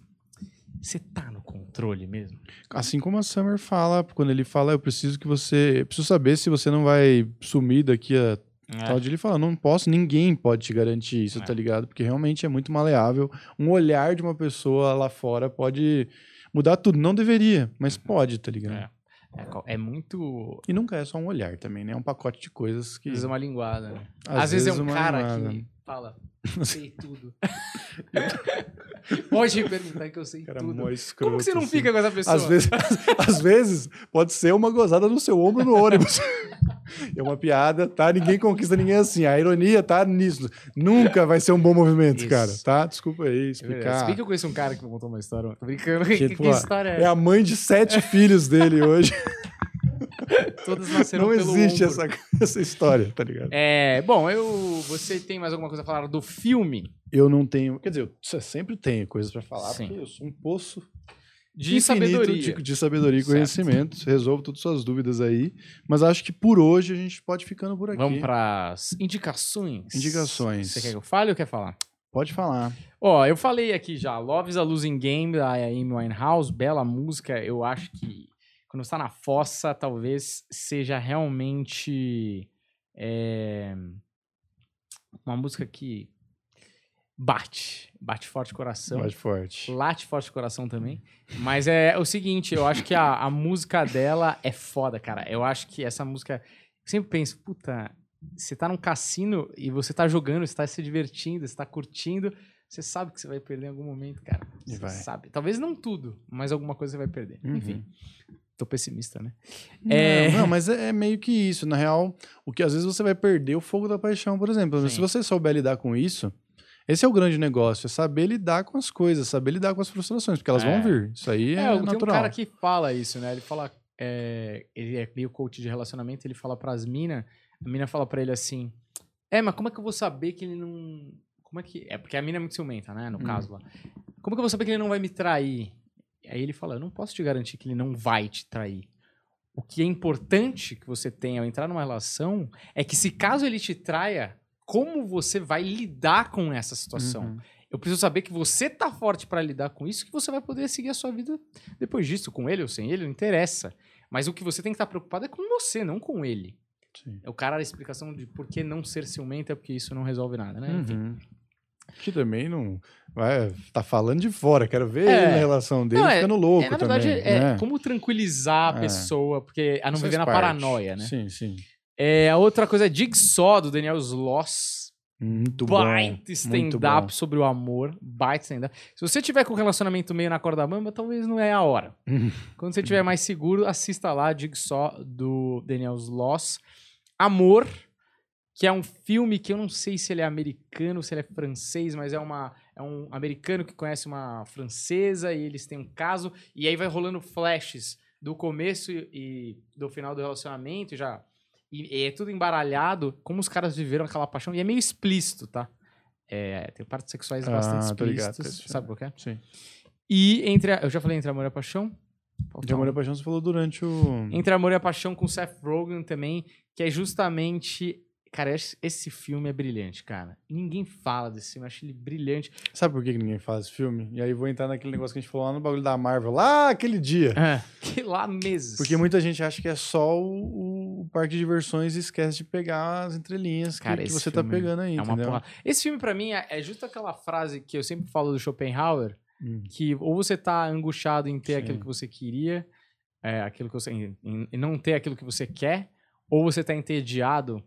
Você tá no controle mesmo? Assim como a Summer fala, quando ele fala, eu preciso que você. Eu preciso saber se você não vai sumir daqui a tal dia. Ele fala, não posso, ninguém pode te garantir isso, É. tá ligado? Porque realmente é muito maleável. Um olhar de uma pessoa lá fora pode mudar tudo. Não deveria, mas pode, tá ligado? É. É, é muito. E nunca é só um olhar também, né? É um pacote de coisas que. Às vezes é uma linguada, né? Às Às, vezes, é vezes um uma cara linguada. que fala, sei tudo. Pode me perguntar que eu sei Cara, tudo. mó Como escroto, que você não assim. fica com essa pessoa? Às vezes, às vezes pode ser uma gozada no seu ombro no ônibus. É uma piada, tá? Ninguém conquista ninguém assim. A ironia tá nisso. Nunca vai ser um bom movimento, Isso. cara, tá? Desculpa aí É. Se explicar. bem que eu conheço um cara que me contou uma história. Tô brincando. Que, Que, que pô, história é É a mãe de sete filhos dele hoje. Todas nasceram Não existe essa, essa história, tá ligado? É, bom, eu. Você tem mais alguma coisa a falar do filme? Eu não tenho. Quer dizer, eu sempre tenho coisas pra falar, Sim. porque eu sou um poço De infinito sabedoria. De, de sabedoria e conhecimento. Resolvo todas as suas dúvidas aí. Mas acho que por hoje a gente pode ficando por aqui. Vamos para as indicações. Indicações. Você quer que eu fale ou quer falar? Pode falar. Ó, eu falei aqui já, Love is a Losing Game, da Amy Winehouse, bela música. Eu acho que quando você tá na fossa, talvez seja realmente é, uma música que bate, bate forte o coração. Pode forte. Late forte o coração também. Mas é o seguinte, eu acho que a, a música dela é foda, cara. Eu acho que essa música. Eu sempre penso, puta, você tá num cassino e você tá jogando, você tá se divertindo, você tá curtindo. Você sabe que você vai perder em algum momento, cara. Você vai. sabe. Talvez não tudo, mas alguma coisa você vai perder. Uhum. Enfim. Tô pessimista, né? Não, É. não, mas é, é meio que isso. Na real, o que às vezes você vai perder o fogo da paixão, por exemplo. Sim. Se você souber lidar com isso, esse é o grande negócio, é saber lidar com as coisas, saber lidar com as frustrações, porque elas É. vão vir. Isso aí é, É, tem um natural. cara que fala isso, né? Ele fala. é, ele é meio coach de relacionamento, ele fala pras minas. A mina fala pra ele assim: É, mas como é que eu vou saber que ele não. Como é que. É, porque a mina é muito ciumenta, né? No Hum. caso lá. Como é que eu vou saber que ele não vai me trair? Aí ele fala: Eu não posso te garantir que ele não vai te trair. O que é importante que você tenha ao entrar numa relação é que, se caso ele te traia, como você vai lidar com essa situação? Uhum. Eu preciso saber que você tá forte pra lidar com isso, que você vai poder seguir a sua vida depois disso, com ele ou sem ele, não interessa. Mas o que você tem que estar preocupado é com você, não com ele. Sim. É o cara a explicação de por que não ser ciumento é porque isso não resolve nada, né? Enfim. Que também não. Vai, tá falando de fora, quero ver É. ele na relação dele Não, é- ficando louco É, na verdade, também. é né? como tranquilizar a É. pessoa, porque a não viver na parte. paranoia, né? Sim, sim. É, a outra coisa é Jigsaw, do Daniel Sloss. Muito bom. baita stand-up sobre o amor. Baita stand-up. Se você tiver com um relacionamento meio na corda bamba, talvez não é a hora. Quando você estiver mais seguro, assista lá Jigsaw do Daniel Sloss. Amor, que é um filme que eu não sei se ele é americano, se ele é francês, mas é, uma, é um americano que conhece uma francesa e eles têm um caso. E aí vai rolando flashes do começo e, e do final do relacionamento, já. E, e é tudo embaralhado, como os caras viveram aquela paixão. E é meio explícito, tá? É, tem partes sexuais Ah, bastante explícitas. Sabe qual que é? Sim. E entre. a- eu já falei entre amor e paixão. Falta De amor um. e paixão você falou durante o. Entre Amor e Paixão com Seth Rogen também, que é justamente. Cara, esse, filme é brilhante, cara. Ninguém fala desse filme, eu acho ele brilhante. Sabe por que que ninguém faz esse filme? E aí vou entrar naquele negócio que a gente falou lá no bagulho da Marvel, lá aquele dia. que lá meses. Porque muita gente acha que é só o, o parque de diversões e esquece de pegar as entrelinhas que- Cara, que, esse você tá pegando aí, é entendeu? porra. Esse filme, pra mim, é, é justo aquela frase que eu sempre falo do Schopenhauer, Hum. que ou você tá angustiado em ter Sim. aquilo que você queria, é, aquilo que você, em, em- em não ter aquilo que você quer, ou você tá entediado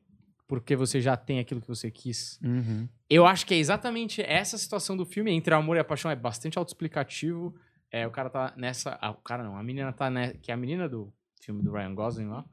porque você já tem aquilo que você quis. Uhum. Eu acho que é exatamente essa situação do filme, entre amor e a paixão, é bastante autoexplicativo. É, o cara tá nessa. Ah, o cara não, a menina tá né, que é a menina do filme do Ryan Gosling lá.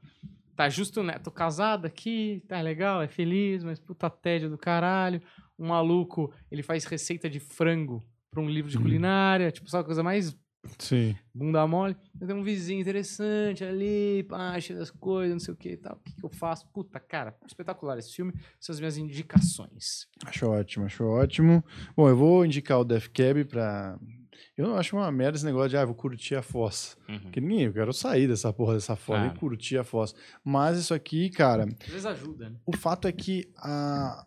Tá justo, né? Tô casada aqui, tá legal, é feliz, mas puta tédio do caralho. Um maluco, ele faz receita de frango pra um livro de Hum. culinária, tipo, só a coisa mais Sim. bunda mole. Eu tenho um vizinho interessante ali, pá, cheio das coisas, não sei o que e tal. O que, que eu faço? Puta, cara, espetacular esse filme. São as minhas indicações. Acho ótimo, acho ótimo. Bom, eu vou indicar o Death Cab pra. Eu não acho uma merda esse negócio de, ah, vou curtir a fossa. Porque ninguém, eu quero sair dessa porra dessa fossa Claro. e curtir a fossa. Mas isso aqui, cara, Às vezes ajuda, né? o fato é que a...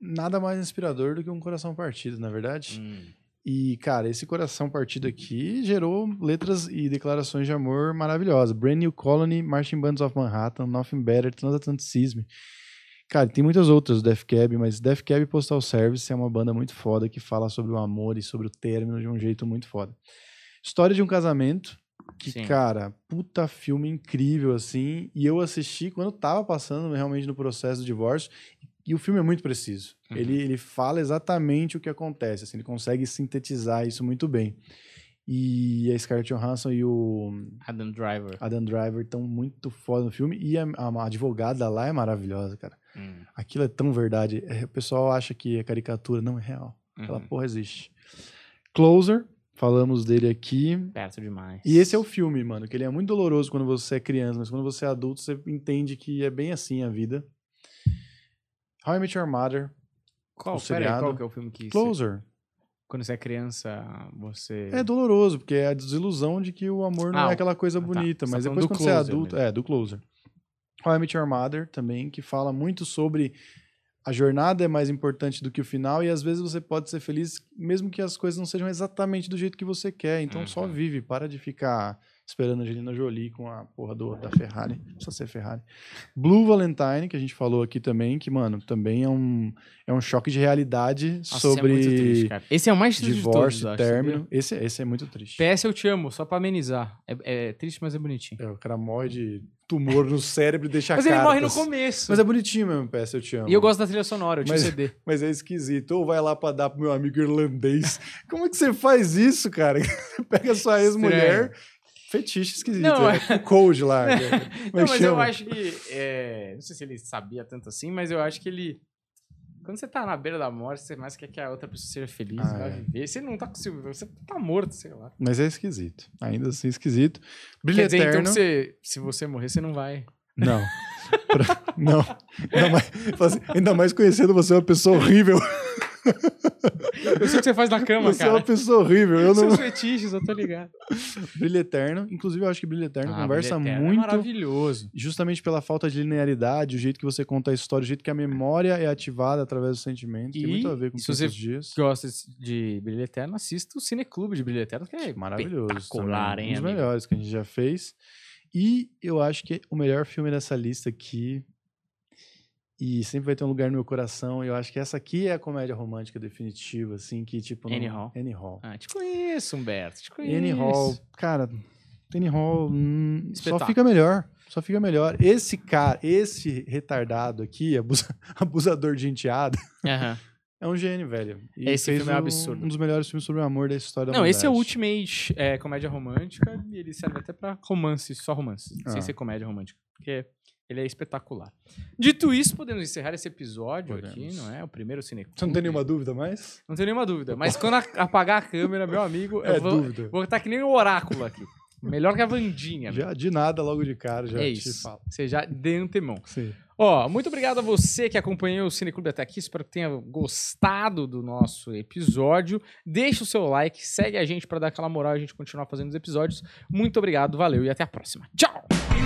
nada mais inspirador do que um coração partido, na verdade. Hum. E, cara, esse coração partido aqui gerou letras e declarações de amor maravilhosas. Brand New Colony, Marching Bands of Manhattan, Nothing Better, Transatlanticism. Cara, tem muitas outras do Death Cab, mas Death Cab Postal Service é uma banda muito foda que fala sobre o amor e sobre o término de um jeito muito foda. História de um casamento, que, Sim. cara, puta filme incrível, assim. E eu assisti quando tava passando realmente no processo do divórcio. E o filme é muito preciso. Uhum. Ele, ele fala exatamente o que acontece. Assim, ele consegue sintetizar isso muito bem. E a Scarlett Johansson e o Adam Driver. Adam Driver estão muito foda no filme. E a, a advogada lá é maravilhosa, cara. Hum. Aquilo é tão verdade. É, o pessoal acha que é caricatura. Não, é real. Aquela Uhum. porra existe. Closer, falamos dele aqui. Perto demais. E esse é o filme, mano, que ele é muito doloroso quando você é criança, mas quando você é adulto, você entende que é bem assim a vida. How I Met Your Mother, Qual, o qual que é o filme que... você- Closer. quando você é criança, você... É doloroso, porque é a desilusão de que o amor não Ah, é aquela coisa ah, bonita, Você tá mas depois do quando você é adulto, mesmo. é, do Closer. How I Met Your Mother também, que fala muito sobre a jornada é mais importante do que o final e às vezes você pode ser feliz mesmo que as coisas não sejam exatamente do jeito que você quer. Então só Uhum. vive, para de ficar esperando a Angelina Jolie com a porra do, da Ferrari. Precisa ser Ferrari. Blue Valentine, que a gente falou aqui também, que, mano, também é um, é um choque de realidade Nossa, sobre é muito triste. Esse é o mais triste de divórcio, todos, eu acho, término. sabia? Esse, esse é muito triste. PS eu te amo, só pra amenizar. É, é triste, mas é bonitinho. É, o cara morre de tumor no cérebro e deixa Mas ele morre no começo. Mas é bonitinho mesmo, PS, eu te amo. E eu gosto da trilha sonora, eu tinha Mas- CD. Mas é esquisito. Ou vai lá pra dar pro meu amigo irlandês. Como é que você faz isso, cara? Você pega sua ex-mulher. Fetiche esquisito. Não, é. O Cold lá. né? Como é Não, mas eu chama? acho que. é, Não sei se ele sabia tanto assim, mas eu acho que ele. Quando você tá na beira da morte, você mais quer que a outra pessoa seja feliz, Ah, vai é. viver. Você não tá conseguindo. Você tá morto, sei lá. Mas é esquisito. Ainda assim, esquisito. Brilho Quer dizer, então, Eterno. que você, se você morrer, você não vai. Não. Pra- Não. Ainda mais, assim, ainda mais conhecendo você é uma pessoa horrível. Eu sei o que você faz na cama, Você é uma cara. pessoa horrível. Eu não... Seus fetiches, eu tô ligado. Brilho Eterno. Inclusive, eu acho que Brilho Eterno Ah, conversa Brilho Eterno É muito maravilhoso. justamente pela falta de linearidade, o jeito que você conta a história, o jeito que a memória é ativada através dos sentimentos. Tem E muito a ver com se você dias. Gosta de Brilho Eterno, assista o Cineclube de Brilho Eterno, que é Maravilhoso. espetacular, hein, Um dos amigo? melhores que a gente já fez. E eu acho que o melhor filme dessa lista aqui. E sempre vai ter um lugar no meu coração. E eu acho que essa aqui é a comédia romântica definitiva, assim, que tipo. não- Annie Hall. Annie Hall. Ah, te conheço, Humberto. Te conheço. Annie Hall, cara, Annie Hall hum, só fica melhor. Só fica melhor. Esse cara, esse retardado aqui, abusa- abusador de enteada, é um gênio, velho. E Esse filme é um- absurdo. Um dos melhores filmes sobre o amor da história da Não, esse é o. Ultimate é, comédia romântica e ele serve até pra romance, só romance, Ah. sem ser comédia romântica. Porque ele é espetacular. Dito isso, podemos encerrar esse episódio aqui, Podemos. não é? O primeiro Cine. Você não tem nenhuma dúvida mais? Não tenho nenhuma dúvida. Mas quando a- apagar a câmera, meu amigo, É eu vou, dúvida. vou estar que nem um oráculo aqui. Melhor que a Vandinha. Já de nada, logo de cara, já é te isso. falo. Você já de antemão. Sim. Ó, muito obrigado a você que acompanhou o Cineclube até aqui. Espero que tenha gostado do nosso episódio. Deixa o seu like, segue a gente para dar aquela moral e a gente continuar fazendo os episódios. Muito obrigado, valeu e até a próxima. Tchau!